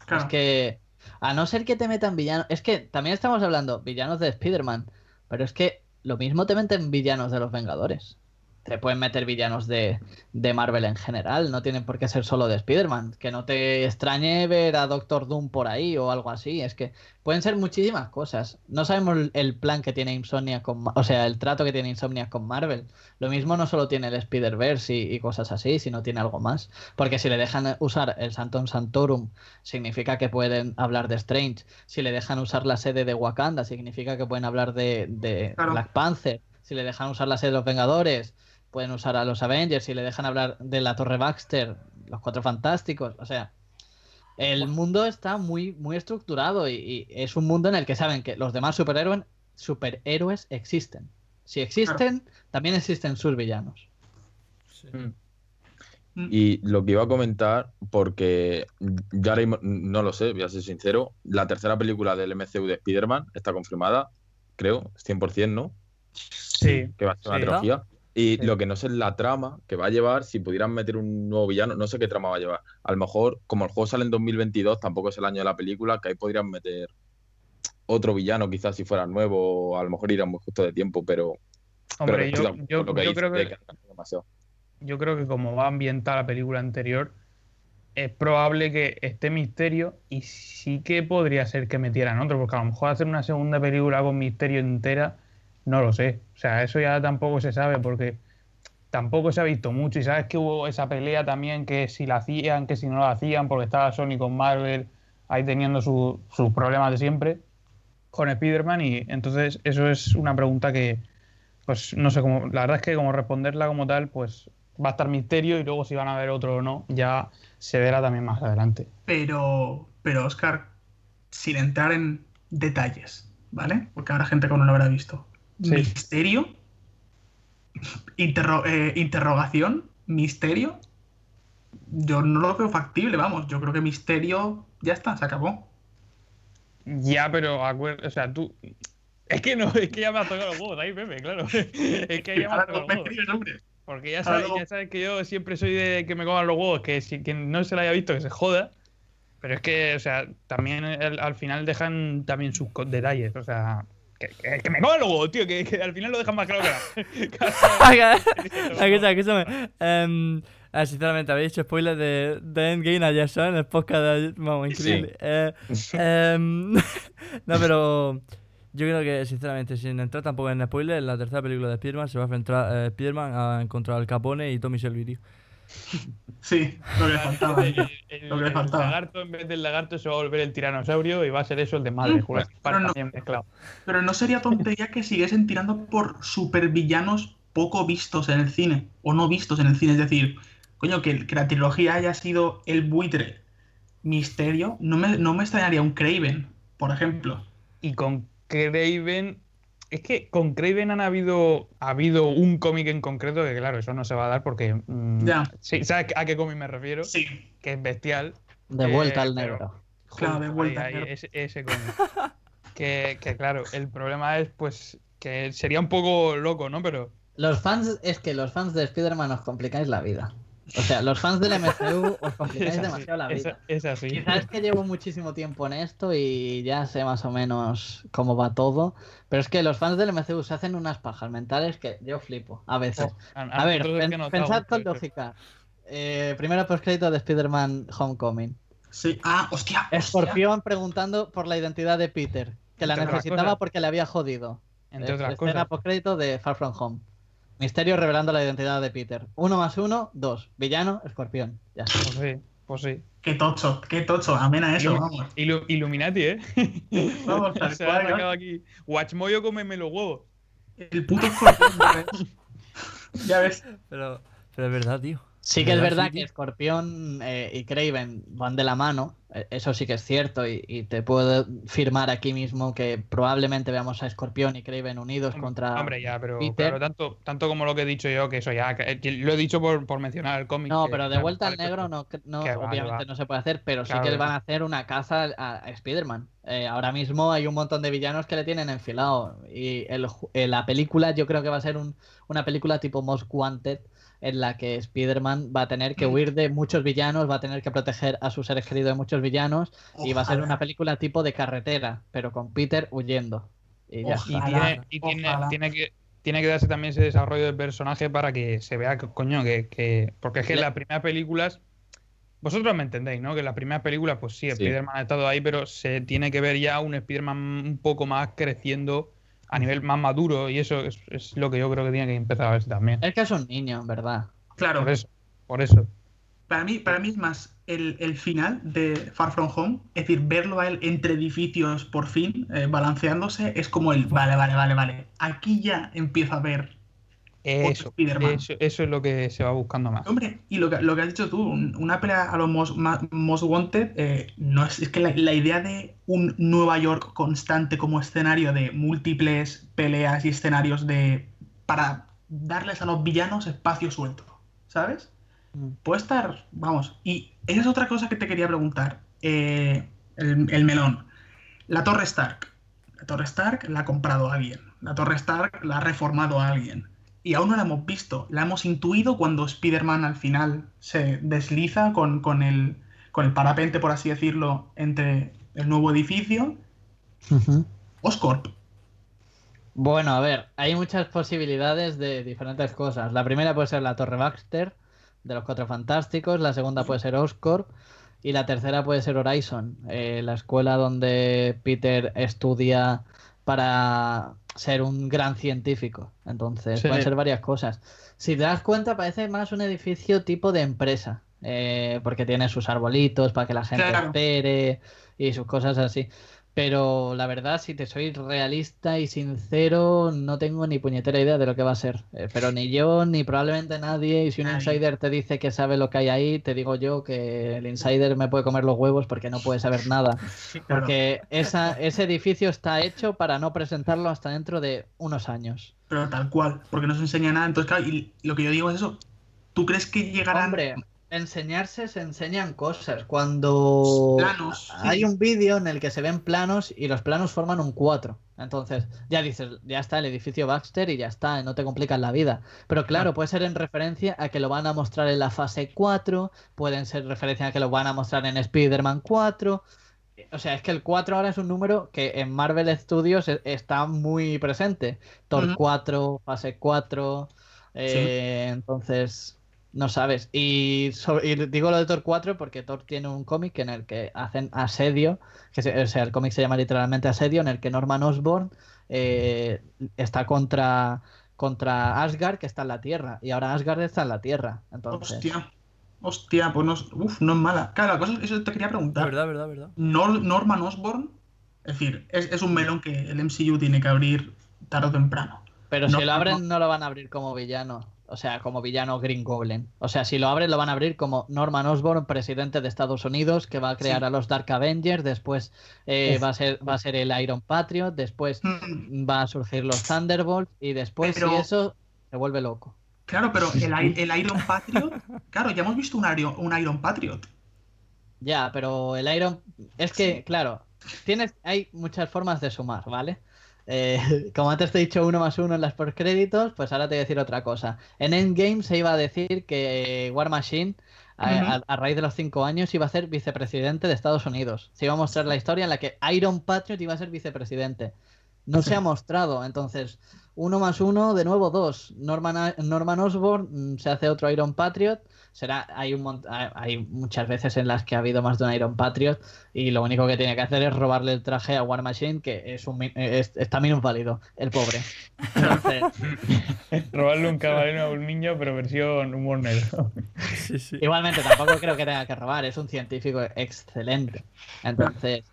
Claro. Es que, a no ser que te metan villanos. Es que también estamos hablando villanos de Spider-Man. Pero es que lo mismo te meten villanos de los Vengadores. Te pueden meter villanos de, de Marvel en general. No tienen por qué ser solo de Spider-Man. Que no te extrañe ver a Doctor Doom por ahí o algo así. Es que pueden ser muchísimas cosas. No sabemos el plan que tiene Insomnia con. O sea, el trato que tiene Insomnia con Marvel. Lo mismo no solo tiene el Spider-Verse y, y cosas así, sino tiene algo más. Porque si le dejan usar el Santon Santorum, significa que pueden hablar de Strange. Si le dejan usar la sede de Wakanda, significa que pueden hablar de, de Claro. Black Panther. Si le dejan usar la sede de los Vengadores, pueden usar a los Avengers. Si le dejan hablar de la Torre Baxter, los Cuatro Fantásticos. O sea, el mundo está muy, muy estructurado y, y es un mundo en el que saben que los demás superhéroes, superhéroes existen. Si existen, también existen sus villanos. Mm, Y lo que iba a comentar, porque yo ahora mismo no lo sé, voy a ser sincero, la tercera película del MCU de Spider-Man está confirmada, creo, 100%, ¿no? Sí. Que va a ser una Sí. trilogía. Y Sí. lo que no sé es la trama que va a llevar, si pudieran meter un nuevo villano, no sé qué trama va a llevar. A lo mejor, como el juego sale en 2022, tampoco es el año de la película, que ahí podrían meter otro villano, quizás si fuera nuevo, a lo mejor irán muy justo de tiempo, pero. Hombre, pero yo, yo- lo que yo creo que, que yo creo que como va a ambientar la película anterior, es probable que esté Misterio y sí que podría ser que metieran otro, porque a lo mejor hacer una segunda película con Misterio entera, no lo sé. O sea, eso ya tampoco se sabe porque tampoco se ha visto mucho. Y sabes que hubo esa pelea también, que si la hacían, que si no la hacían, porque estaba Sony con Marvel ahí teniendo su- sus problemas de siempre con Spider-Man y entonces eso es una pregunta que, pues no sé cómo, la verdad es que como responderla como tal, pues va a estar misterio y luego si van a ver otro o no, ya se verá también más adelante. Pero, pero Oscar, sin entrar en detalles, ¿vale? Porque habrá gente que no lo habrá visto. Sí. Misterio, interro- eh, interrogación, misterio. Yo no lo veo factible, vamos. Yo creo que misterio ya está, se acabó. Ya, pero o sea, tú... Es que no, es que ya me has tocado los huevos ahí, Pepe, claro. Es que ya me has tocado los huevos. Porque ya sabes, ya sabes que yo siempre soy de que me coman los huevos, que si quien no se lo haya visto que se joda. Pero es que, o sea, también el- al final dejan también sus detalles. O sea, que, que- que me los huevos, tío, que, que al final lo dejan más claro que nada. Escúchame, escúchame. Ah, sinceramente, habéis hecho spoilers de, de Endgame ayer, ¿sabes? En el podcast de ayer. Vamos, increíble. Eh, em, no, pero yo creo que, sinceramente, sin entrar tampoco en spoilers, en la tercera película de Spider-Man se va a enfrentar eh, Spider-Man a encontrar al Capone y Tommy Shelby, tío. Sí, lo que le faltaba. El, el- Lo que le el faltaba. lagarto, en vez del lagarto, se va a volver el tiranosaurio y va a ser eso el de madre. Mm, pero no. Pero no sería tontería que siguiesen tirando por supervillanos poco vistos en el cine, o no vistos en el cine. Es decir, coño, que, que la trilogía haya sido el buitre misterio, no me, no me extrañaría un Craven, por ejemplo. Y con Craven. Es que con Craven han habido, ha habido un cómic en concreto que, claro, eso no se va a dar porque. mm, Ya. sí, ¿Sabes a qué cómic me refiero? Sí, Que es bestial. De Eh, vuelta al pero- negro. Claro, de vuelta ahí, al ahí, negro. ese, ese cómic. que, que, claro, el problema es, pues, que sería un poco loco, ¿no? Pero. Los fans, es que los fans de Spider-Man os complicáis la vida. O sea, los fans del MCU os complicáis demasiado la vida. es así. Quizás es que llevo muchísimo tiempo en esto y ya sé más o menos cómo va todo. Pero es que los fans del MCU se hacen unas pajas mentales que yo flipo a veces. A, a A ver, pen- pensad con lógica. Eh, primero postcrédito de Spider-Man Homecoming. Sí. Ah, hostia. Escorpión preguntando por la identidad de Peter, que la Entre necesitaba porque le había jodido. Entre Eh, otras escena cosas. postcrédito de Far From Home. Misterio revelando la identidad de Peter. Uno más uno, dos. Villano, escorpión. Ya. Pues sí, pues sí. Qué tocho, qué tocho. Amén a eso, vamos. Ilu- Illuminati, ¿eh? Vamos, tal Se cual, ¿no? aquí. Watchmoyo, cómeme los huevos. El puto escorpión, ya ves. Ya ves. Pero, pero es verdad, tío. Sí que es verdad sí, que? Escorpión eh, y Craven van de la mano, eso sí que es cierto, y, y te puedo firmar aquí mismo que probablemente veamos a Escorpión y Craven unidos contra... Hombre, ya, pero claro, tanto, tanto como lo que he dicho yo, que eso ya, que- lo he dicho por, por mencionar el cómic. No, que, pero de vuelta al negro no, no va, obviamente va. no se puede hacer, pero sí Claro que que van va. a hacer una caza a, a Spider-Man. Eh, ahora mismo hay un montón de villanos que le tienen enfilado y el eh, la película yo creo que va a ser un- una película tipo Most Wanted en la que Spider-Man va a tener que Mm. huir de muchos villanos, va a tener que proteger a sus seres queridos de muchos villanos y va a ser una película tipo de carretera, pero con Peter huyendo. Y ya Y, tiene, y tiene, que tiene que darse también ese desarrollo del personaje para que se vea que, coño, que, que- porque es que Le- las primeras películas vosotros me entendéis, ¿no? Que en las primeras películas, pues sí, Sí. Spider-Man ha estado ahí, pero se tiene que ver ya un Spider-Man un poco más creciendo a nivel más maduro y eso es, es lo que yo creo que tiene que empezar a verse también. Es que es un niño, en verdad. Claro, Por eso, por eso. para mí, para mí es más el, el final de Far From Home, es decir, verlo a él entre edificios por fin, eh, balanceándose, es como el, vale, vale, vale, vale, aquí ya empiezo a ver Eso, eso, eso es lo que se va buscando más. Hombre, y lo que, lo que has dicho tú, un- una pelea a los Most, Most Wanted, eh, no es, es que la, la idea de un Nueva York constante como escenario de múltiples peleas y escenarios de para darles a los villanos espacio suelto, ¿sabes? Mm. Puede estar, vamos, y esa es otra cosa que te quería preguntar, eh, el, el melón. La Torre Stark. La Torre Stark la ha comprado alguien. La Torre Stark la ha reformado a alguien. Y aún no la hemos visto. La hemos intuido cuando Spider-Man al final se desliza con, con el, con el parapente, por así decirlo, entre el nuevo edificio. Oscorp. Bueno, a ver, hay muchas posibilidades de diferentes cosas. La primera puede ser la Torre Baxter de los Cuatro Fantásticos, la segunda puede ser Oscorp y la tercera puede ser Horizon, eh, la escuela donde Peter estudia para ser un gran científico. Entonces, Sí. pueden ser varias cosas. Si te das cuenta, parece más un edificio tipo de empresa, eh, porque tiene sus arbolitos para que la gente Claro. espere y sus cosas así. Pero la verdad, si te soy realista y sincero, no tengo ni puñetera idea de lo que va a ser. Eh, pero ni yo, ni probablemente nadie. Y si un insider te dice que sabe lo que hay ahí, te digo yo que el insider me puede comer los huevos porque no puede saber nada. Porque esa, ese edificio está hecho para no presentarlo hasta dentro de unos años. Pero tal cual, porque no se enseña nada. Entonces, claro, y lo que yo digo es eso. ¿Tú crees que llegarán Hombre, enseñarse se enseñan cosas. Cuando planos? hay un vídeo en el que se ven planos y los planos forman un 4. Entonces, ya dices, ya está el edificio Baxter y ya está, no te complicas la vida. Pero claro, puede ser en referencia a que lo van a mostrar en la fase 4, pueden ser referencia a que lo van a mostrar en Spider-Man 4. O sea, es que el 4 ahora es un número que en Marvel Studios e- está muy presente. Thor Ujú. 4, fase 4. eh, Entonces, no sabes. Y, so- y digo lo de Thor 4 porque Thor tiene un cómic en el que hacen asedio, que se- o sea, el cómic se llama literalmente asedio, en el que Norman Osborn eh, está contra, contra Asgard, que está en la Tierra, y ahora Asgard está en la Tierra. Entonces, Hostia. Hostia, pues no, es- uf, no es mala. Claro, la cosa es eso te quería preguntar. Verdad, verdad, verdad. Nor- Norman Osborn, es decir, es, es un melón que el MCU tiene que abrir tarde o temprano. pero no, si lo no, abren, no lo van a abrir como villano. O sea, como villano Green Goblin. O sea, si lo abren, lo van a abrir como Norman Osborn, presidente de Estados Unidos, que va a crear Sí. a los Dark Avengers. Después eh, va, a ser, va a ser el Iron Patriot. Después Mm, va a surgir los Thunderbolts. Y después, Pero- si eso, se vuelve loco. Claro, pero el, el Iron Patriot, claro, ya hemos visto un Iron, un Iron Patriot. Ya, pero el Iron. Es que, claro, tienes, hay muchas formas de sumar, ¿vale? Eh, como antes te he dicho uno más uno en las créditos, pues ahora te voy a decir otra cosa. En Endgame se iba a decir que War Machine, a, Ujú. a- a raíz de los cinco años, iba a ser vicepresidente de Estados Unidos. Se iba a mostrar la historia en la que Iron Patriot iba a ser vicepresidente. No se ha mostrado, entonces, uno más uno, de nuevo dos. Norman, Norman Osborn mm, se hace otro Iron Patriot. Será, hay, un hay- hay muchas veces en las que ha habido más de un Iron Patriot y lo único que tiene que hacer es robarle el traje a War Machine, que es un es, está minusválido, el pobre. Entonces, Robarle un caballero a un niño, pero versión humor negro. Sí, sí. igualmente tampoco creo que tenga que robar, es un científico excelente. Entonces,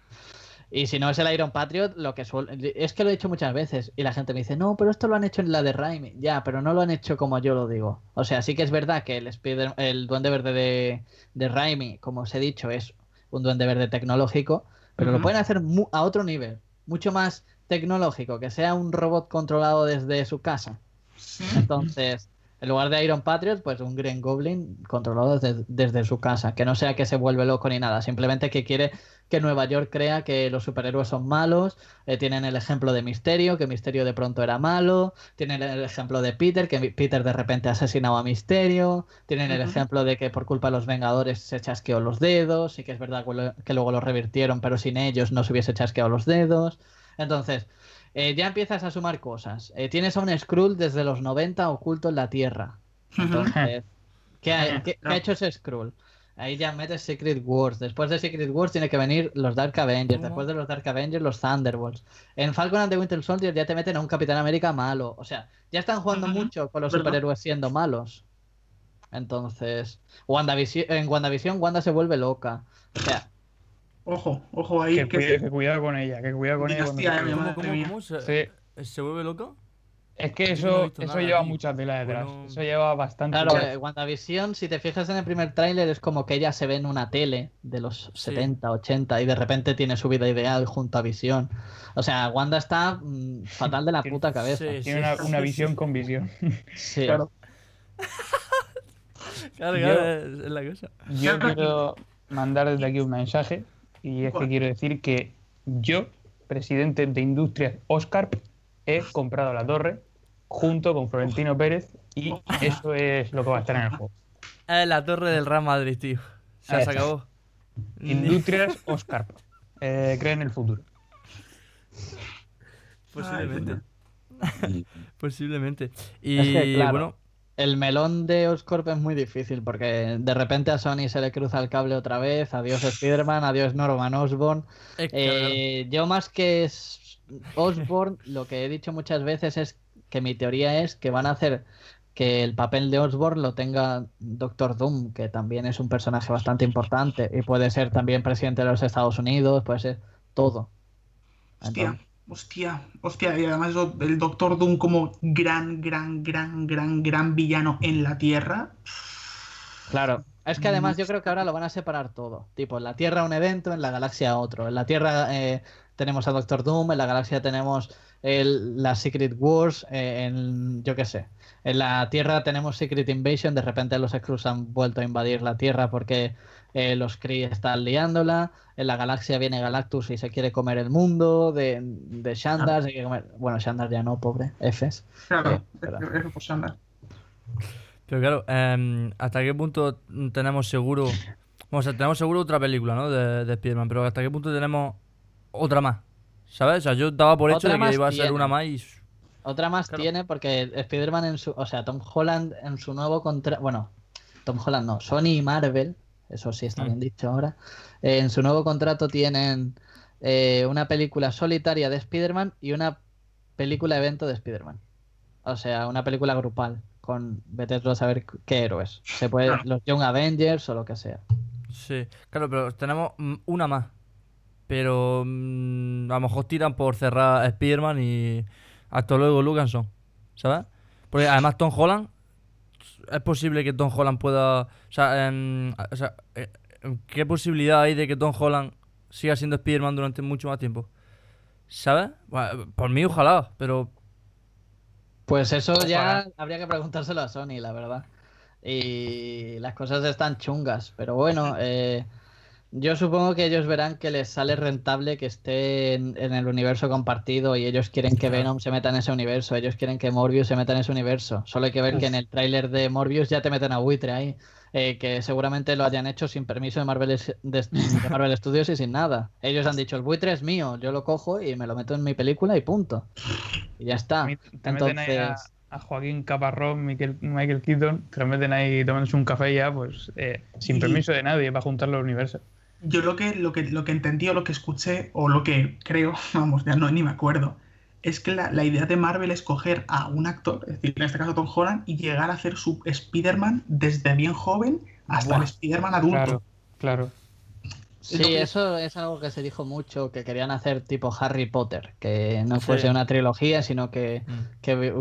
y si no es el Iron Patriot, lo que suele, es que lo he hecho muchas veces y la gente me dice, no, pero esto lo han hecho en la de Raimi. Ya, pero no lo han hecho como yo lo digo. O sea, sí que es verdad que el, Spider, el Duende Verde de, de Raimi, como os he dicho, es un Duende Verde tecnológico, pero lo pueden hacer mu- a otro nivel, mucho más tecnológico, que sea un robot controlado desde su casa. Entonces, en lugar de Iron Patriot, pues un Green Goblin controlado desde, desde su casa. Que no sea que se vuelve loco ni nada, simplemente que quiere que Nueva York crea que los superhéroes son malos. eh, tienen el ejemplo de Misterio, que Misterio de pronto era malo. Tienen el ejemplo de Peter, que Peter de repente ha asesinado a Misterio. Tienen el ejemplo de que por culpa de los Vengadores se chasqueó los dedos. Y que es verdad que luego lo revirtieron, pero sin ellos no se hubiese chasqueado los dedos. Entonces, eh, ya empiezas a sumar cosas. Eh, tienes a un Skrull desde los 90 oculto en la Tierra. Entonces, ¿qué ha, qué- qué ha hecho ese Skrull? Ahí ya metes Secret Wars. Después de Secret Wars tiene que venir los Dark Avengers. Después de los Dark Avengers, los Thunderbolts. En Falcon and the Winter Soldier ya te meten a un Capitán América malo. O sea, ya están jugando mucho con los ¿verdad? superhéroes siendo malos. Entonces, WandaVision, en WandaVision, Wanda se vuelve loca. O sea, Ojo, ojo ahí. Que, que cuida- que cuidado con ella, que cuidado con ella. cuando Hostia, se- mi ¿Cómo, madre cómo, mía. cómo? ¿Se, Sí. ¿Se vuelve loco? Es que no eso, eso nada lleva muchas telas detrás. Bueno. Eso lleva bastante. Claro, eh, WandaVision, si te fijas en el primer tráiler, es como que ella se ve en una tele de los Sí. 70, 80 y de repente tiene su vida ideal junto a Visión. O sea, Wanda está mm, fatal de la puta cabeza. Sí, Tiene una, una visión con visión. Sí. Claro. Claro, es la cosa. Yo quiero mandar desde aquí un mensaje y es que quiero decir que yo, presidente de Industrias Oscar, he comprado la torre junto con Florentino Pérez y eso es lo que va a estar en el juego. Es la torre del Real Madrid, tío. Se Ahí se acabó. Industrias Oscar. Eh, cree en el futuro. Posiblemente. Posiblemente. Y Es que, claro. bueno, El melón de Oscorp es muy difícil porque de repente a Sony se le cruza el cable otra vez. Adiós Spider-Man, adiós Norman Osborn. Eh, yo más que es- Osborn, lo que he dicho muchas veces es que mi teoría es que van a hacer que el papel de Osborn lo tenga Doctor Doom, que también es un personaje bastante importante y puede ser también presidente de los Estados Unidos, puede ser todo. Hostia, Entonces, hostia, hostia. Y además el Doctor Doom como gran, gran, gran, gran, gran villano en la Tierra. claro. Es que además yo creo que ahora lo van a separar todo. Tipo, en la Tierra un evento, en la galaxia otro. En la Tierra eh, tenemos a Doctor Doom, en la galaxia tenemos el- la Secret Wars, eh, en, yo qué sé. En la Tierra tenemos Secret Invasion, de repente los Skrulls han vuelto a invadir la Tierra porque eh, los Kree están liándola. En la galaxia viene Galactus y se quiere comer el mundo de, de Shandar. se quiere comer- Bueno, Shandar ya no, pobre, Fs. Claro, por Sandra. pero claro, em, ¿hasta qué punto tenemos seguro... O sea, tenemos seguro otra película, ¿no? De, de Spider-Man, pero ¿hasta qué punto tenemos otra más? ¿Sabes? O sea, yo daba por hecho de que iba a ser tiene. una más y... Otra más Claro. tiene porque Spider-Man en su, o sea, Tom Holland en su nuevo contrato, bueno, Tom Holland no, Sony y Marvel, eso sí está Mm. bien dicho ahora, eh, en su nuevo contrato tienen eh, una película solitaria de Spider-Man y una película evento de Spider-Man. O sea, una película grupal con vete a saber qué héroes. Se puede Claro. los Young Avengers o lo que sea. Sí, claro, pero tenemos mm, una más. Pero mm, a lo mejor tiran por cerrar Spider-Man y hasta luego Lucanson, ¿sabes? Porque además Tom Holland, es posible que Tom Holland pueda... O sea, o sea, eh, ¿qué posibilidad hay de que Tom Holland siga siendo Spider-Man durante mucho más tiempo? ¿Sabes? Bueno, por mí ojalá, pero... Pues eso ya habría que preguntárselo a Sony, la verdad. Y las cosas están chungas, pero bueno, eh, Yo supongo que ellos verán que les sale rentable que esté en, en el universo compartido y ellos quieren que Claro. Venom se meta en ese universo, ellos quieren que Morbius se meta en ese universo. Solo hay que ver que en el tráiler de Morbius ya te meten a buitre ahí, eh, que seguramente lo hayan hecho sin permiso de Marvel, es- de, de Marvel Studios y sin nada. Ellos han dicho, el buitre es mío, yo lo cojo y me lo meto en mi película y punto. Y ya está. Te meten ahí a, Entonces, a Joaquín Caparrós, Michael, Michael Keaton, te lo meten ahí tomándose un café ya, pues eh, sin permiso de nadie para juntar los universos. Yo lo que, lo que, lo que entendí o lo que escuché o lo que creo, vamos, ya no ni me acuerdo, es que la, la idea de Marvel es coger a un actor, es decir, en este caso Tom Holland, y llegar a hacer su Spider-Man desde bien joven hasta Buah. el Spider-Man adulto. Claro, claro. Sí, Entonces- eso es algo que se dijo mucho, que querían hacer tipo Harry Potter, que no fuese Sí. una trilogía, sino que, que vi-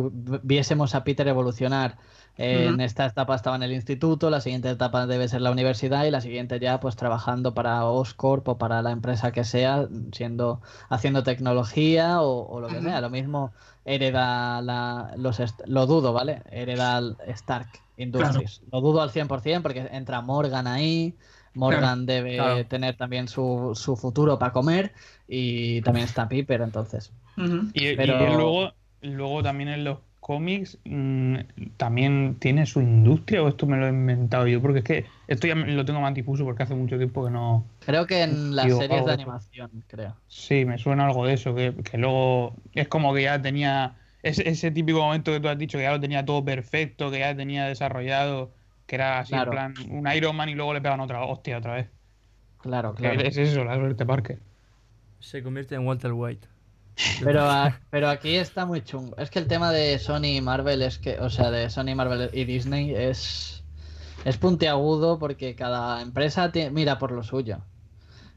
viésemos a Peter evolucionar. Eh, En esta etapa estaba en el instituto, la siguiente etapa debe ser la universidad y la siguiente ya pues trabajando para Oscorp o para la empresa que sea, siendo haciendo tecnología o, o lo que sea. Lo mismo hereda la, los lo dudo, ¿vale? Hereda el Stark Industries. Lo dudo al 100% porque entra Morgan ahí. Morgan debe Claro. tener también su, su futuro para comer y también está Piper, entonces. Y, y Pero- él luego, luego también en los cómics mm, también tiene su industria o esto me lo he inventado yo, porque es que esto ya lo tengo más difuso porque hace mucho tiempo que no... Creo que en las series de animación, creo. Sí, me suena algo de eso, que, que luego es como que ya tenía ese, ese típico momento que tú has dicho, que ya lo tenía todo perfecto, que ya tenía desarrollado, que era así Claro. en plan un Iron Man y luego le pegan otra hostia otra vez. Claro, claro. Es eso, la suerte Parker. Se convierte en Walter White. Pero, pero aquí está muy chungo. Es que el tema de Sony y Marvel es que, o sea, de Sony, Marvel y Disney es, es puntiagudo porque cada empresa mira por lo suyo.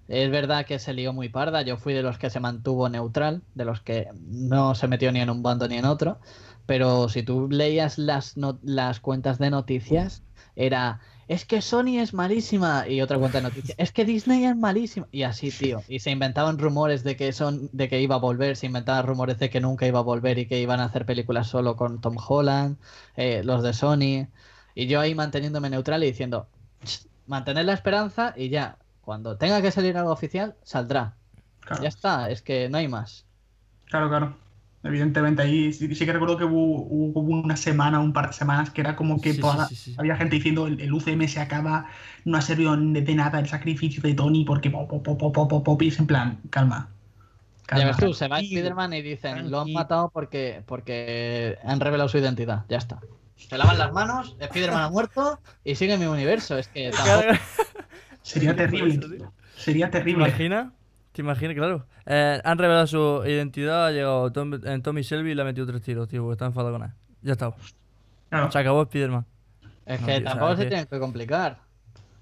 Es verdad que se lió muy parda. Yo fui de los que se mantuvo neutral, de los que no se metió ni en un bando ni en otro. Pero si tú leías las, las cuentas de noticias, era es que Sony es malísima y otra cuenta de noticias, es que Disney es malísima y así, tío. Y se inventaban rumores de que son de que iba a volver, se inventaban rumores de que nunca iba a volver y que iban a hacer películas solo con Tom Holland, eh, los de Sony. Y yo ahí manteniéndome neutral y diciendo, "Ch, mantener la esperanza y ya, cuando tenga que salir algo oficial, saldrá. Claro, Ya está, es que no hay más. claro, claro. Evidentemente, ahí sí, sí que recuerdo que hubo, hubo una semana, un par de semanas, que era como que Sí, toda sí, la- sí, sí. había gente diciendo el, el UCM se acaba, no ha servido de, de nada el sacrificio de Tony porque pop, pop, pop, pop, pop, pop, y es en plan, calma. Ya ves tú, se va Spider-Man y dicen, lo han matado porque, porque han revelado su identidad. Ya está. Se lavan las manos, Spider-Man ha muerto y sigue mi universo. Es que tampoco... Sería terrible. Sería ¿Te terrible. imaginas? ¿Te imaginas? Claro. Eh, han revelado su identidad, ha llegado Tom, en Tommy Shelby y le ha metido tres tiros, tío, porque está enfadado con él. Ya está. Se acabó Spider-Man. Es No, que tío, tampoco se que- tienen que complicar.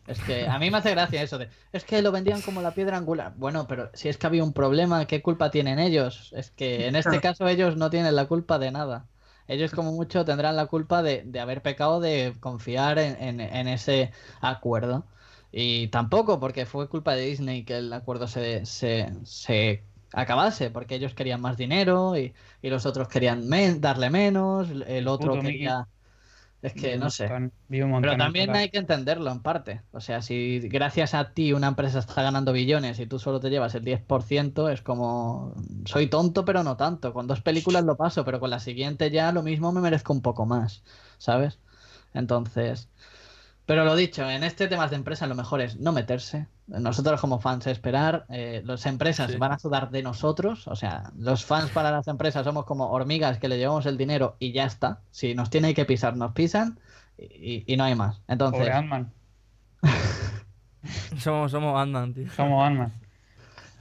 Es que a mí me hace gracia eso de, es que lo vendían como la piedra angular. Bueno, pero si es que había un problema, ¿qué culpa tienen ellos? Es que en este caso ellos no tienen la culpa de nada. Ellos como mucho tendrán la culpa de, de haber pecado de confiar en, en- en ese acuerdo. Y tampoco porque fue culpa de Disney que el acuerdo se, se, se acabase, porque ellos querían más dinero y, y los otros querían men- darle menos, el otro Puto Mickey. quería... Es que no sé. Pero también hay que entenderlo en parte. O sea, si gracias a ti una empresa está ganando billones y tú solo te llevas el 10%, es como, soy tonto, pero no tanto. Con dos películas lo paso, pero con la siguiente ya lo mismo me merezco un poco más, ¿sabes? Entonces, pero lo dicho, en este tema de empresa lo mejor es no meterse. Nosotros como fans esperar, eh, las empresas Sí. van a sudar de nosotros, o sea, los fans para las empresas somos como hormigas que le llevamos el dinero y ya está. Si nos tiene que pisar, nos pisan y, y no hay más. Entonces, Pobre Ant-Man. Somos, somos Ant-Man, tío. Somos Ant-Man.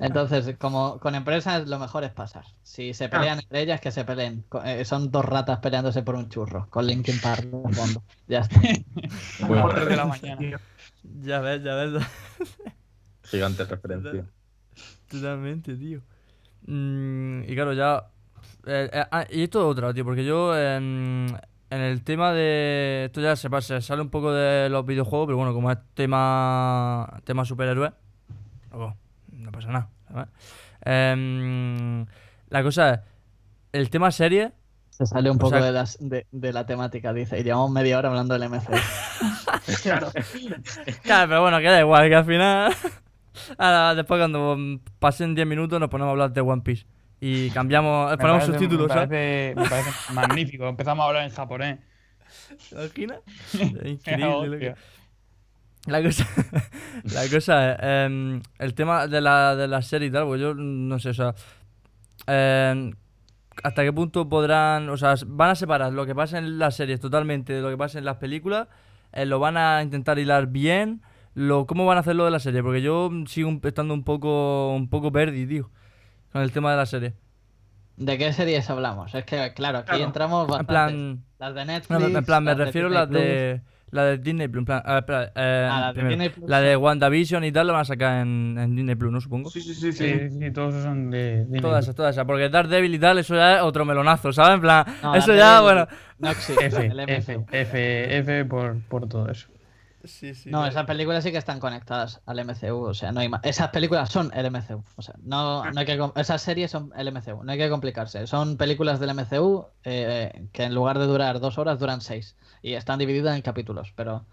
Entonces, como con empresas lo mejor es pasar. Si se pelean entre ellas, que se peleen. Eh, son dos ratas peleándose por un churro, con Linkin Park de fondo. Ya está. Bueno. de la mañana. Ya ves, ya ves. Gigante referencia. Totalmente, tío. Mm, y claro, ya. eh, eh, ah, y esto es otra, tío, porque yo en, en el tema de. Esto ya se, pasa, se sale un poco de los videojuegos, pero bueno, como es tema. tema superhéroe, luego, no pasa nada, ¿sabes? Em, la cosa es. El tema serie. Se sale un poco sea- de, las, de, de la temática, dice. Y llevamos media hora hablando del MC. Claro. Claro, pero bueno, que da igual, que al final. Ahora, después cuando pasen 10 minutos nos ponemos a hablar de One Piece. Y cambiamos, Me ponemos parece- subtítulos, me ¿sabes? parece, me parece magnífico. Empezamos a hablar en japonés. ¿Te imaginas? Increíble. La cosa, la cosa es, em, el tema de la, de la serie y tal, pues yo no sé, o sea, em, hasta qué punto podrán, o sea, van a separar lo que pasa en las series totalmente de lo que pasa en las películas, eh, lo van a intentar hilar bien, lo, ¿cómo van a hacerlo de la serie? Porque yo sigo estando un poco, un poco perdido, tío, con el tema de la serie. ¿De qué series hablamos? Es que, claro, aquí Claro. entramos En plan, Las de Netflix. no, en plan, me las refiero a las de, la de Disney Plus, en plan, a ver, espera, eh, Ah, las de primero, Disney Plus, la de. WandaVision y tal lo van a sacar en, en Disney Plus, ¿no? Supongo. Sí, sí, sí, Sí, sí. sí, todos son de. de Todas esas, todas esas. Porque Daredevil y tal, eso ya es otro melonazo, ¿sabes? En plan, No, eso ya, de- bueno. No existe. F, el F. F, F por, por todo eso. Sí, sí. No, esas películas sí que están conectadas al MCU, o sea, no hay más. Esas películas son el MCU, o sea, no, no hay que esas series son el MCU, no hay que complicarse. Son películas del MCU eh, que en lugar de durar dos horas duran seis y están divididas en capítulos, pero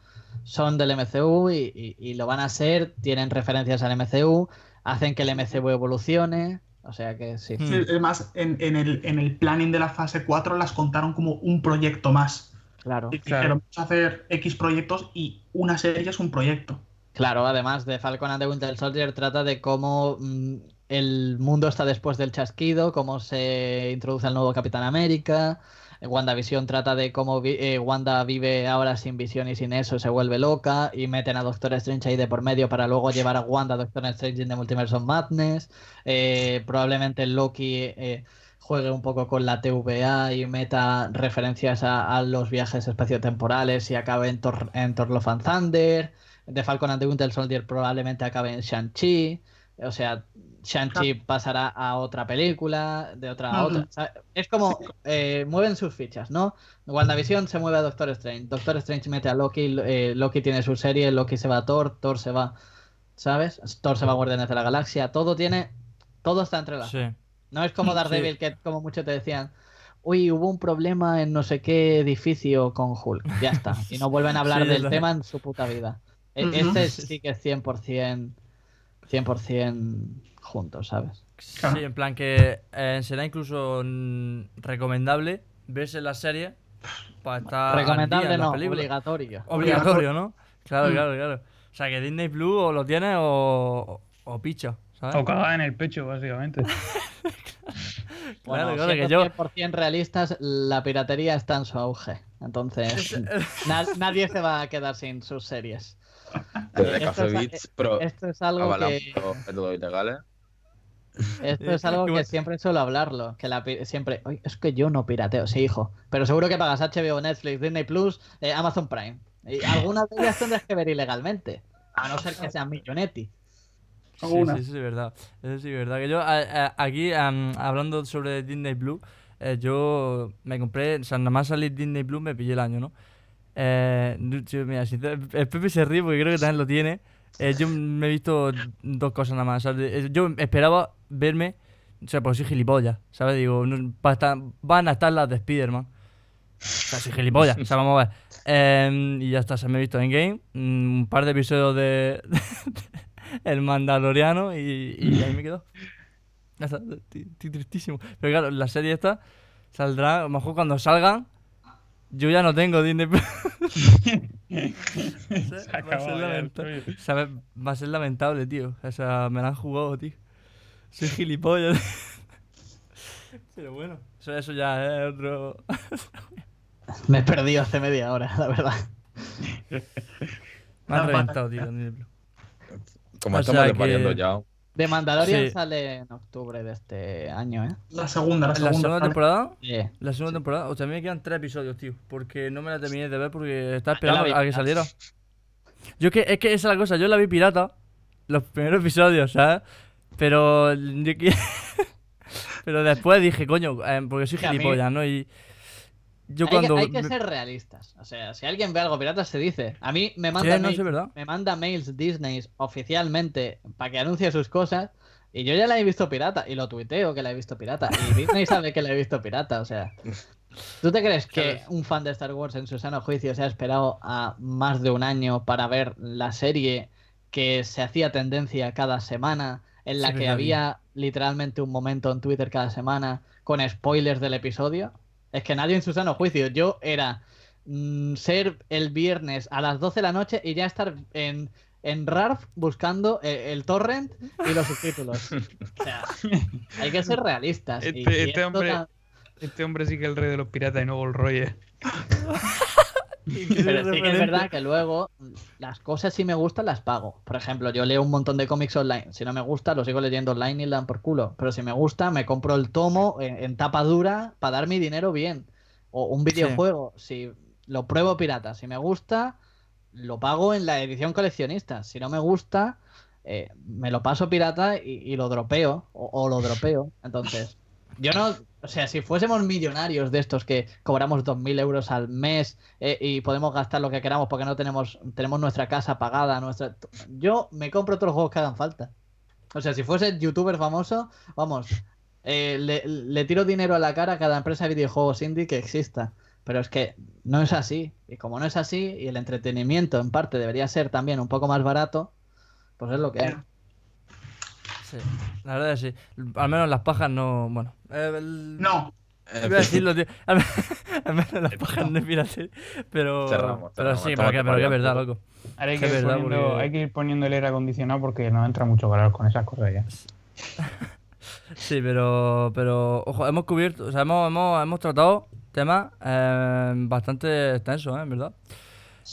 son del MCU y, y- y lo van a ser, tienen referencias al MCU, hacen que el MCU evolucione, o sea que sí. Sí, es más, en, en el, en el planning de la fase 4 las contaron como un proyecto más. Claro. Y Claro. dijeron, vamos a hacer X proyectos y una serie es un proyecto. Claro, además de Falcon and the Winter Soldier trata de cómo mm, el mundo está después del chasquido, cómo se introduce el nuevo Capitán América. WandaVision trata de cómo vi- eh, Wanda vive ahora sin visión y sin eso, se vuelve loca y meten a Doctor Strange ahí de por medio para luego llevar a Wanda a Doctor Strange in the Multiverse of Madness. Eh, probablemente Loki eh, juegue un poco con la TVA y meta referencias a, a los viajes espaciotemporales y acabe en Thor, en Thor Love and Thunder. The Falcon and the Winter Soldier probablemente acabe en Shang-Chi. O sea, Shang-Chi pasará a otra película, de otra a otra. Ujú. O sea, es como eh, mueven sus fichas, ¿no? WandaVision se mueve a Doctor Strange. Doctor Strange mete a Loki. eh, Loki tiene su serie. Loki se va a Thor. Thor se va. ¿Sabes? Thor se va a Guardianes de la Galaxia. Todo tiene. Todo está entrelazado. Sí. No es como Sí. Daredevil, que como muchos te decían, uy, hubo un problema en no sé qué edificio con Hulk. Ya está. Y no vuelven a hablar Sí, del lo- tema en su puta vida. E- Ujú. Este sí que es 100%, 100% juntos, ¿sabes? Sí, en plan que eh, será incluso recomendable verse la serie para estar al día Recomendable en las no, obligatorio. Obligatorio, ¿no? Claro, Mm. claro, claro. O sea, que Disney Plus o lo tiene o, o picha, ¿sabes? O cagada en el pecho, básicamente. Bueno, Claro, claro, que yo- 100% realistas, la piratería está en su auge. Entonces, na- nadie se va a quedar sin sus series. Desde Esto Café es- Beats Pro Esto es algo que... Esto es algo que siempre suelo hablarlo, que la siempre, "Ay, es que yo no pirateo, sí, hijo, pero seguro que pagas HBO, Netflix, Disney Plus, eh, Amazon Prime. Y algunas de ellas tendrás que ver ilegalmente, a no ser que sean millonetti. Sí, Alguna. sí, sí, es verdad. Eso sí, es verdad. Que yo a- a- aquí, am, hablando sobre Disney Plus, eh, yo me compré, o sea, nada más salir Disney Plus me pillé el año, ¿no? Eh, tío, mira, sincer- el Pepe se ríe porque creo que también lo tiene. Eh, yo me he visto dos cosas nada más. o sea, eh, yo esperaba verme, o sea, porque soy gilipollas, ¿sabes? Digo, no, va a estar- van a estar las de Spider-Man. O sea, soy gilipollas, o sea, vamos a ver. Eh, y ya está, se me he visto en game, un par de episodios de, El Mandaloriano y, y ahí me quedo. Estoy, tristísimo. Pero claro, la serie esta saldrá, a lo mejor cuando salgan, yo ya no tengo Disney Plus. Se va a ser lamentable. rollo. O sea, va- a ser lamentable, tío. O sea, me la han jugado, tío. Soy gilipollas. Pero bueno, eso, eso ya es otro. Me he perdido hace media hora, la verdad. Me han reventado, tío. Como O estamos desvariando que- ya. De Mandalorian Sí. sale en octubre de este año, ¿eh? La segunda, la La segunda. segunda ¿vale? temporada. Sí. La segunda temporada, o sea, a mí me quedan tres episodios, tío. Porque no me la terminé de ver porque estaba la esperando vi a que saliera. Yo es que, es que esa es la cosa, yo la vi pirata, los primeros episodios, ¿sabes? Pero yo que- Pero después dije, coño, eh, porque soy gilipollas, ¿no? Y yo Hay, que, hay ser realistas. O sea, si alguien ve algo pirata, se dice. A mí me Sí, manda, no mails, sé, ¿verdad? me manda mails Disney oficialmente para que anuncie sus cosas. Y yo ya la he visto pirata. Y lo tuiteo que la he visto pirata. Y Disney sabe que la he visto pirata. O sea. ¿Tú te crees que un fan de Star Wars en su sano juicio se ha esperado a más de un año para ver la serie que se hacía tendencia cada semana, en la Sí, que había literalmente un momento en Twitter cada semana con spoilers del episodio. Es que nadie en su sano juicio. Yo era mm, ser el viernes a las 12 de la noche y ya estar en, en RARF buscando eh, el torrent y los subtítulos. O sea, hay que ser realistas. Este- y este hombre- Este hombre sí que es el rey de los piratas y no Gold Roger. Pero sí que es verdad que luego las cosas si me gustan las pago. Por ejemplo, yo leo un montón de cómics online. Si no me gusta, lo sigo leyendo online y le dan por culo. Pero si me gusta, me compro el tomo en, en tapa dura para dar mi dinero bien. O un videojuego, si lo pruebo pirata. Si me gusta, lo pago en la edición coleccionista. Si no me gusta, eh, me lo paso pirata y, y lo dropeo. O, o lo dropeo. Entonces, yo no. O sea, si fuésemos millonarios de estos que cobramos 2.000 euros al mes eh, y podemos gastar lo que queramos porque no tenemos, tenemos nuestra casa pagada, nuestra... yo me compro otros juegos que hagan falta. O sea, si fuese youtuber famoso, vamos, eh, le, le tiro dinero a la cara a cada empresa de videojuegos indie que exista. Pero es que no es así. Y como no es así, y el entretenimiento en parte debería ser también un poco más barato, pues es lo que hay. Sí, la verdad es que sí. Al menos las pajas no. Bueno. eh, el- No, Iba a decirlo, tío. Al menos, las pajas no es pirate. Pero. Cerramos, pero cerramos, sí, pero que, pero que es verdad, loco. Ahora hay Sí, que, verdad, poniendo, porque- hay que ir poniendo el aire acondicionado porque nos entra mucho calor con esas cosas ya. Sí, pero, pero, ojo, hemos cubierto, o sea, hemos, hemos, hemos tratado temas eh, bastante extensos, ¿eh? En verdad.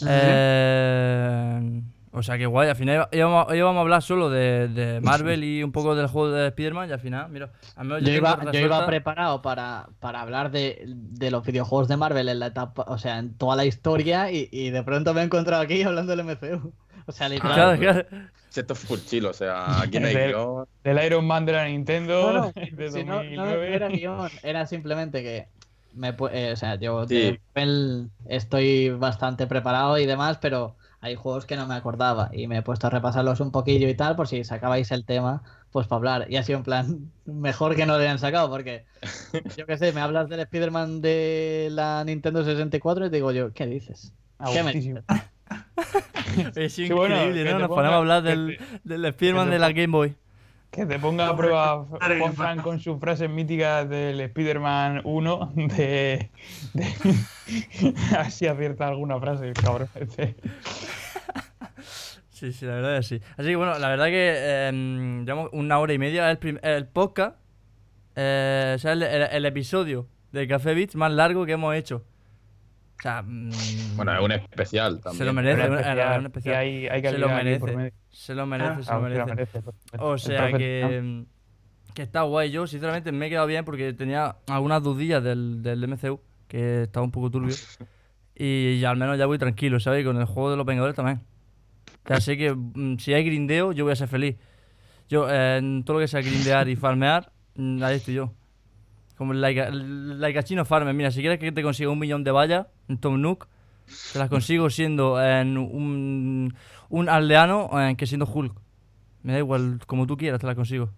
Eh, o sea, que guay, al final iba- íbamos, íbamos a hablar solo de, de Marvel y un poco del juego de Spider-Man y al final, mira, al menos Yo tengo iba, yo iba preparado para, para hablar de, de los videojuegos de Marvel en la etapa, o sea, en toda la historia y, y de pronto me he encontrado aquí hablando del MCU. O sea, literal. Claro, claro. Esto es full chill, o sea, aquí no hay Del- guion. Del Iron Man de la Nintendo de si no, no, 2009. no era guion, era simplemente que me, eh, o sea, yo Sí. de Marvel estoy bastante preparado y demás, pero hay juegos que no me acordaba y me he puesto a repasarlos un poquillo y tal por si sacabais el tema, pues para hablar. Y ha sido en plan mejor que no lo hayan sacado porque yo qué sé, me hablas del Spider-Man de la Nintendo 64 y te digo yo, ¿qué dices? ¿Qué me gustísimo. Es Sí, increíble, bueno, ¿no? Nos ponemos a hablar del, del Spider-Man de la Game Boy. Que te ponga a prueba Juan con sus frases míticas del Spider-Man 1 de, de... a ver si acierta alguna frase, cabrón. este. Sí, sí, la verdad es que sí. Así que bueno, la verdad que eh, llevamos una hora y media. El, el podcast, eh, o sea, el, el- el episodio de Café Beats más largo que hemos hecho. O sea, mm, Bueno, es un especial también. se lo merece, una- especial, que especial. hay, hay Se lo merece. medio. Se lo merece, se lo Claro, se lo merece. merece, supuesto. O sea que, que está guay. Yo, sinceramente, me he quedado bien porque tenía algunas dudillas del, del MCU, que estaba un poco turbio. Y ya al menos ya voy tranquilo, ¿sabes? Y con el juego de los Vengadores también. O sea, sé que mm, si hay grindeo, yo voy a ser feliz. Yo, eh, en todo lo que sea grindear y farmear, mm, ahí estoy yo. Como el Laika, el Laikachino Farmer. Mira, si quieres que te consiga un millón de vallas en Tom Nook, te las consigo siendo en un, un aldeano eh, que siendo Hulk. Me da igual, como tú quieras, te las consigo.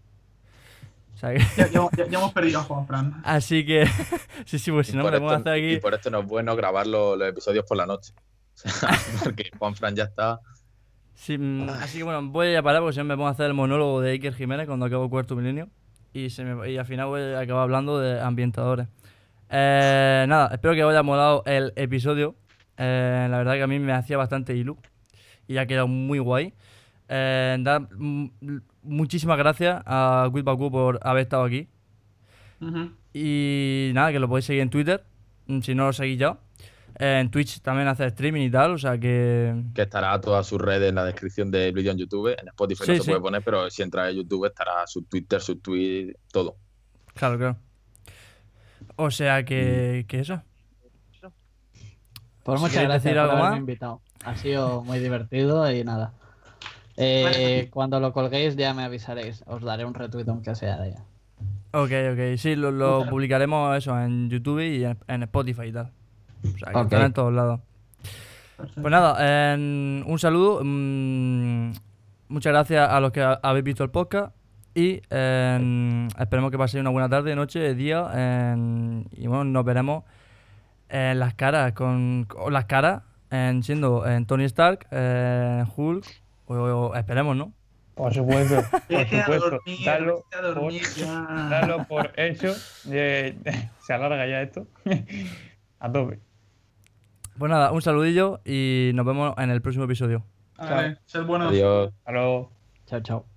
O sea que- ya, ya- hemos perdido a Juan Fran. así que, sí, sí, pues Y si no, me a esto- hacer Y aquí. por esto no es bueno grabar los, los episodios por la noche. Porque Juan Fran ya está. Sí, mm, así que bueno, voy a parar porque si no me pongo a hacer el monólogo de Iker Jiménez cuando acabo cuarto milenio. Y, se me- y al final voy a acabar hablando de ambientadores. Eh, nada, espero que os haya molado el episodio. Eh, la verdad que a mí me hacía bastante ilu. Y ha quedado muy guay. Eh, muchísimas gracias a Quid Baku por haber estado aquí. Y nada, que lo podéis seguir en Twitter, mm, si no lo seguís ya. Eh, en Twitch también hace streaming y tal, o sea que... Que estará todas sus redes en la descripción del vídeo en YouTube. En Spotify Sí, no se sí. puede poner, pero si entras en YouTube estará su Twitter, su tweet, todo. Claro, claro. O sea que, que eso. Pues muchas gracias decir por algo haberme más. invitado. Ha sido muy divertido y nada. Eh, cuando lo colguéis ya me avisaréis. Os daré un retweet aunque sea de ella. Ok, ok. Sí, lo, publicaremos eso en YouTube y en, en Spotify y tal. O sea que Ok. estará en todos lados. Perfecto. Pues nada, un saludo. mm, muchas gracias a los que ha- habéis visto el podcast. Y esperemos que paséis una buena tarde, noche, día. y bueno, nos veremos en las caras, con, con las caras, en, siendo en Tony Stark, en Hulk O, o esperemos, ¿no? Por supuesto, por supuesto. dormir, Dalo, vete a dormir por, ya. dalo por hecho. Eh, se alarga ya esto. a tope. Pues nada, un saludillo y nos vemos en el próximo episodio. Vale, sed buenos. Adiós. Hasta luego. Chao, chao.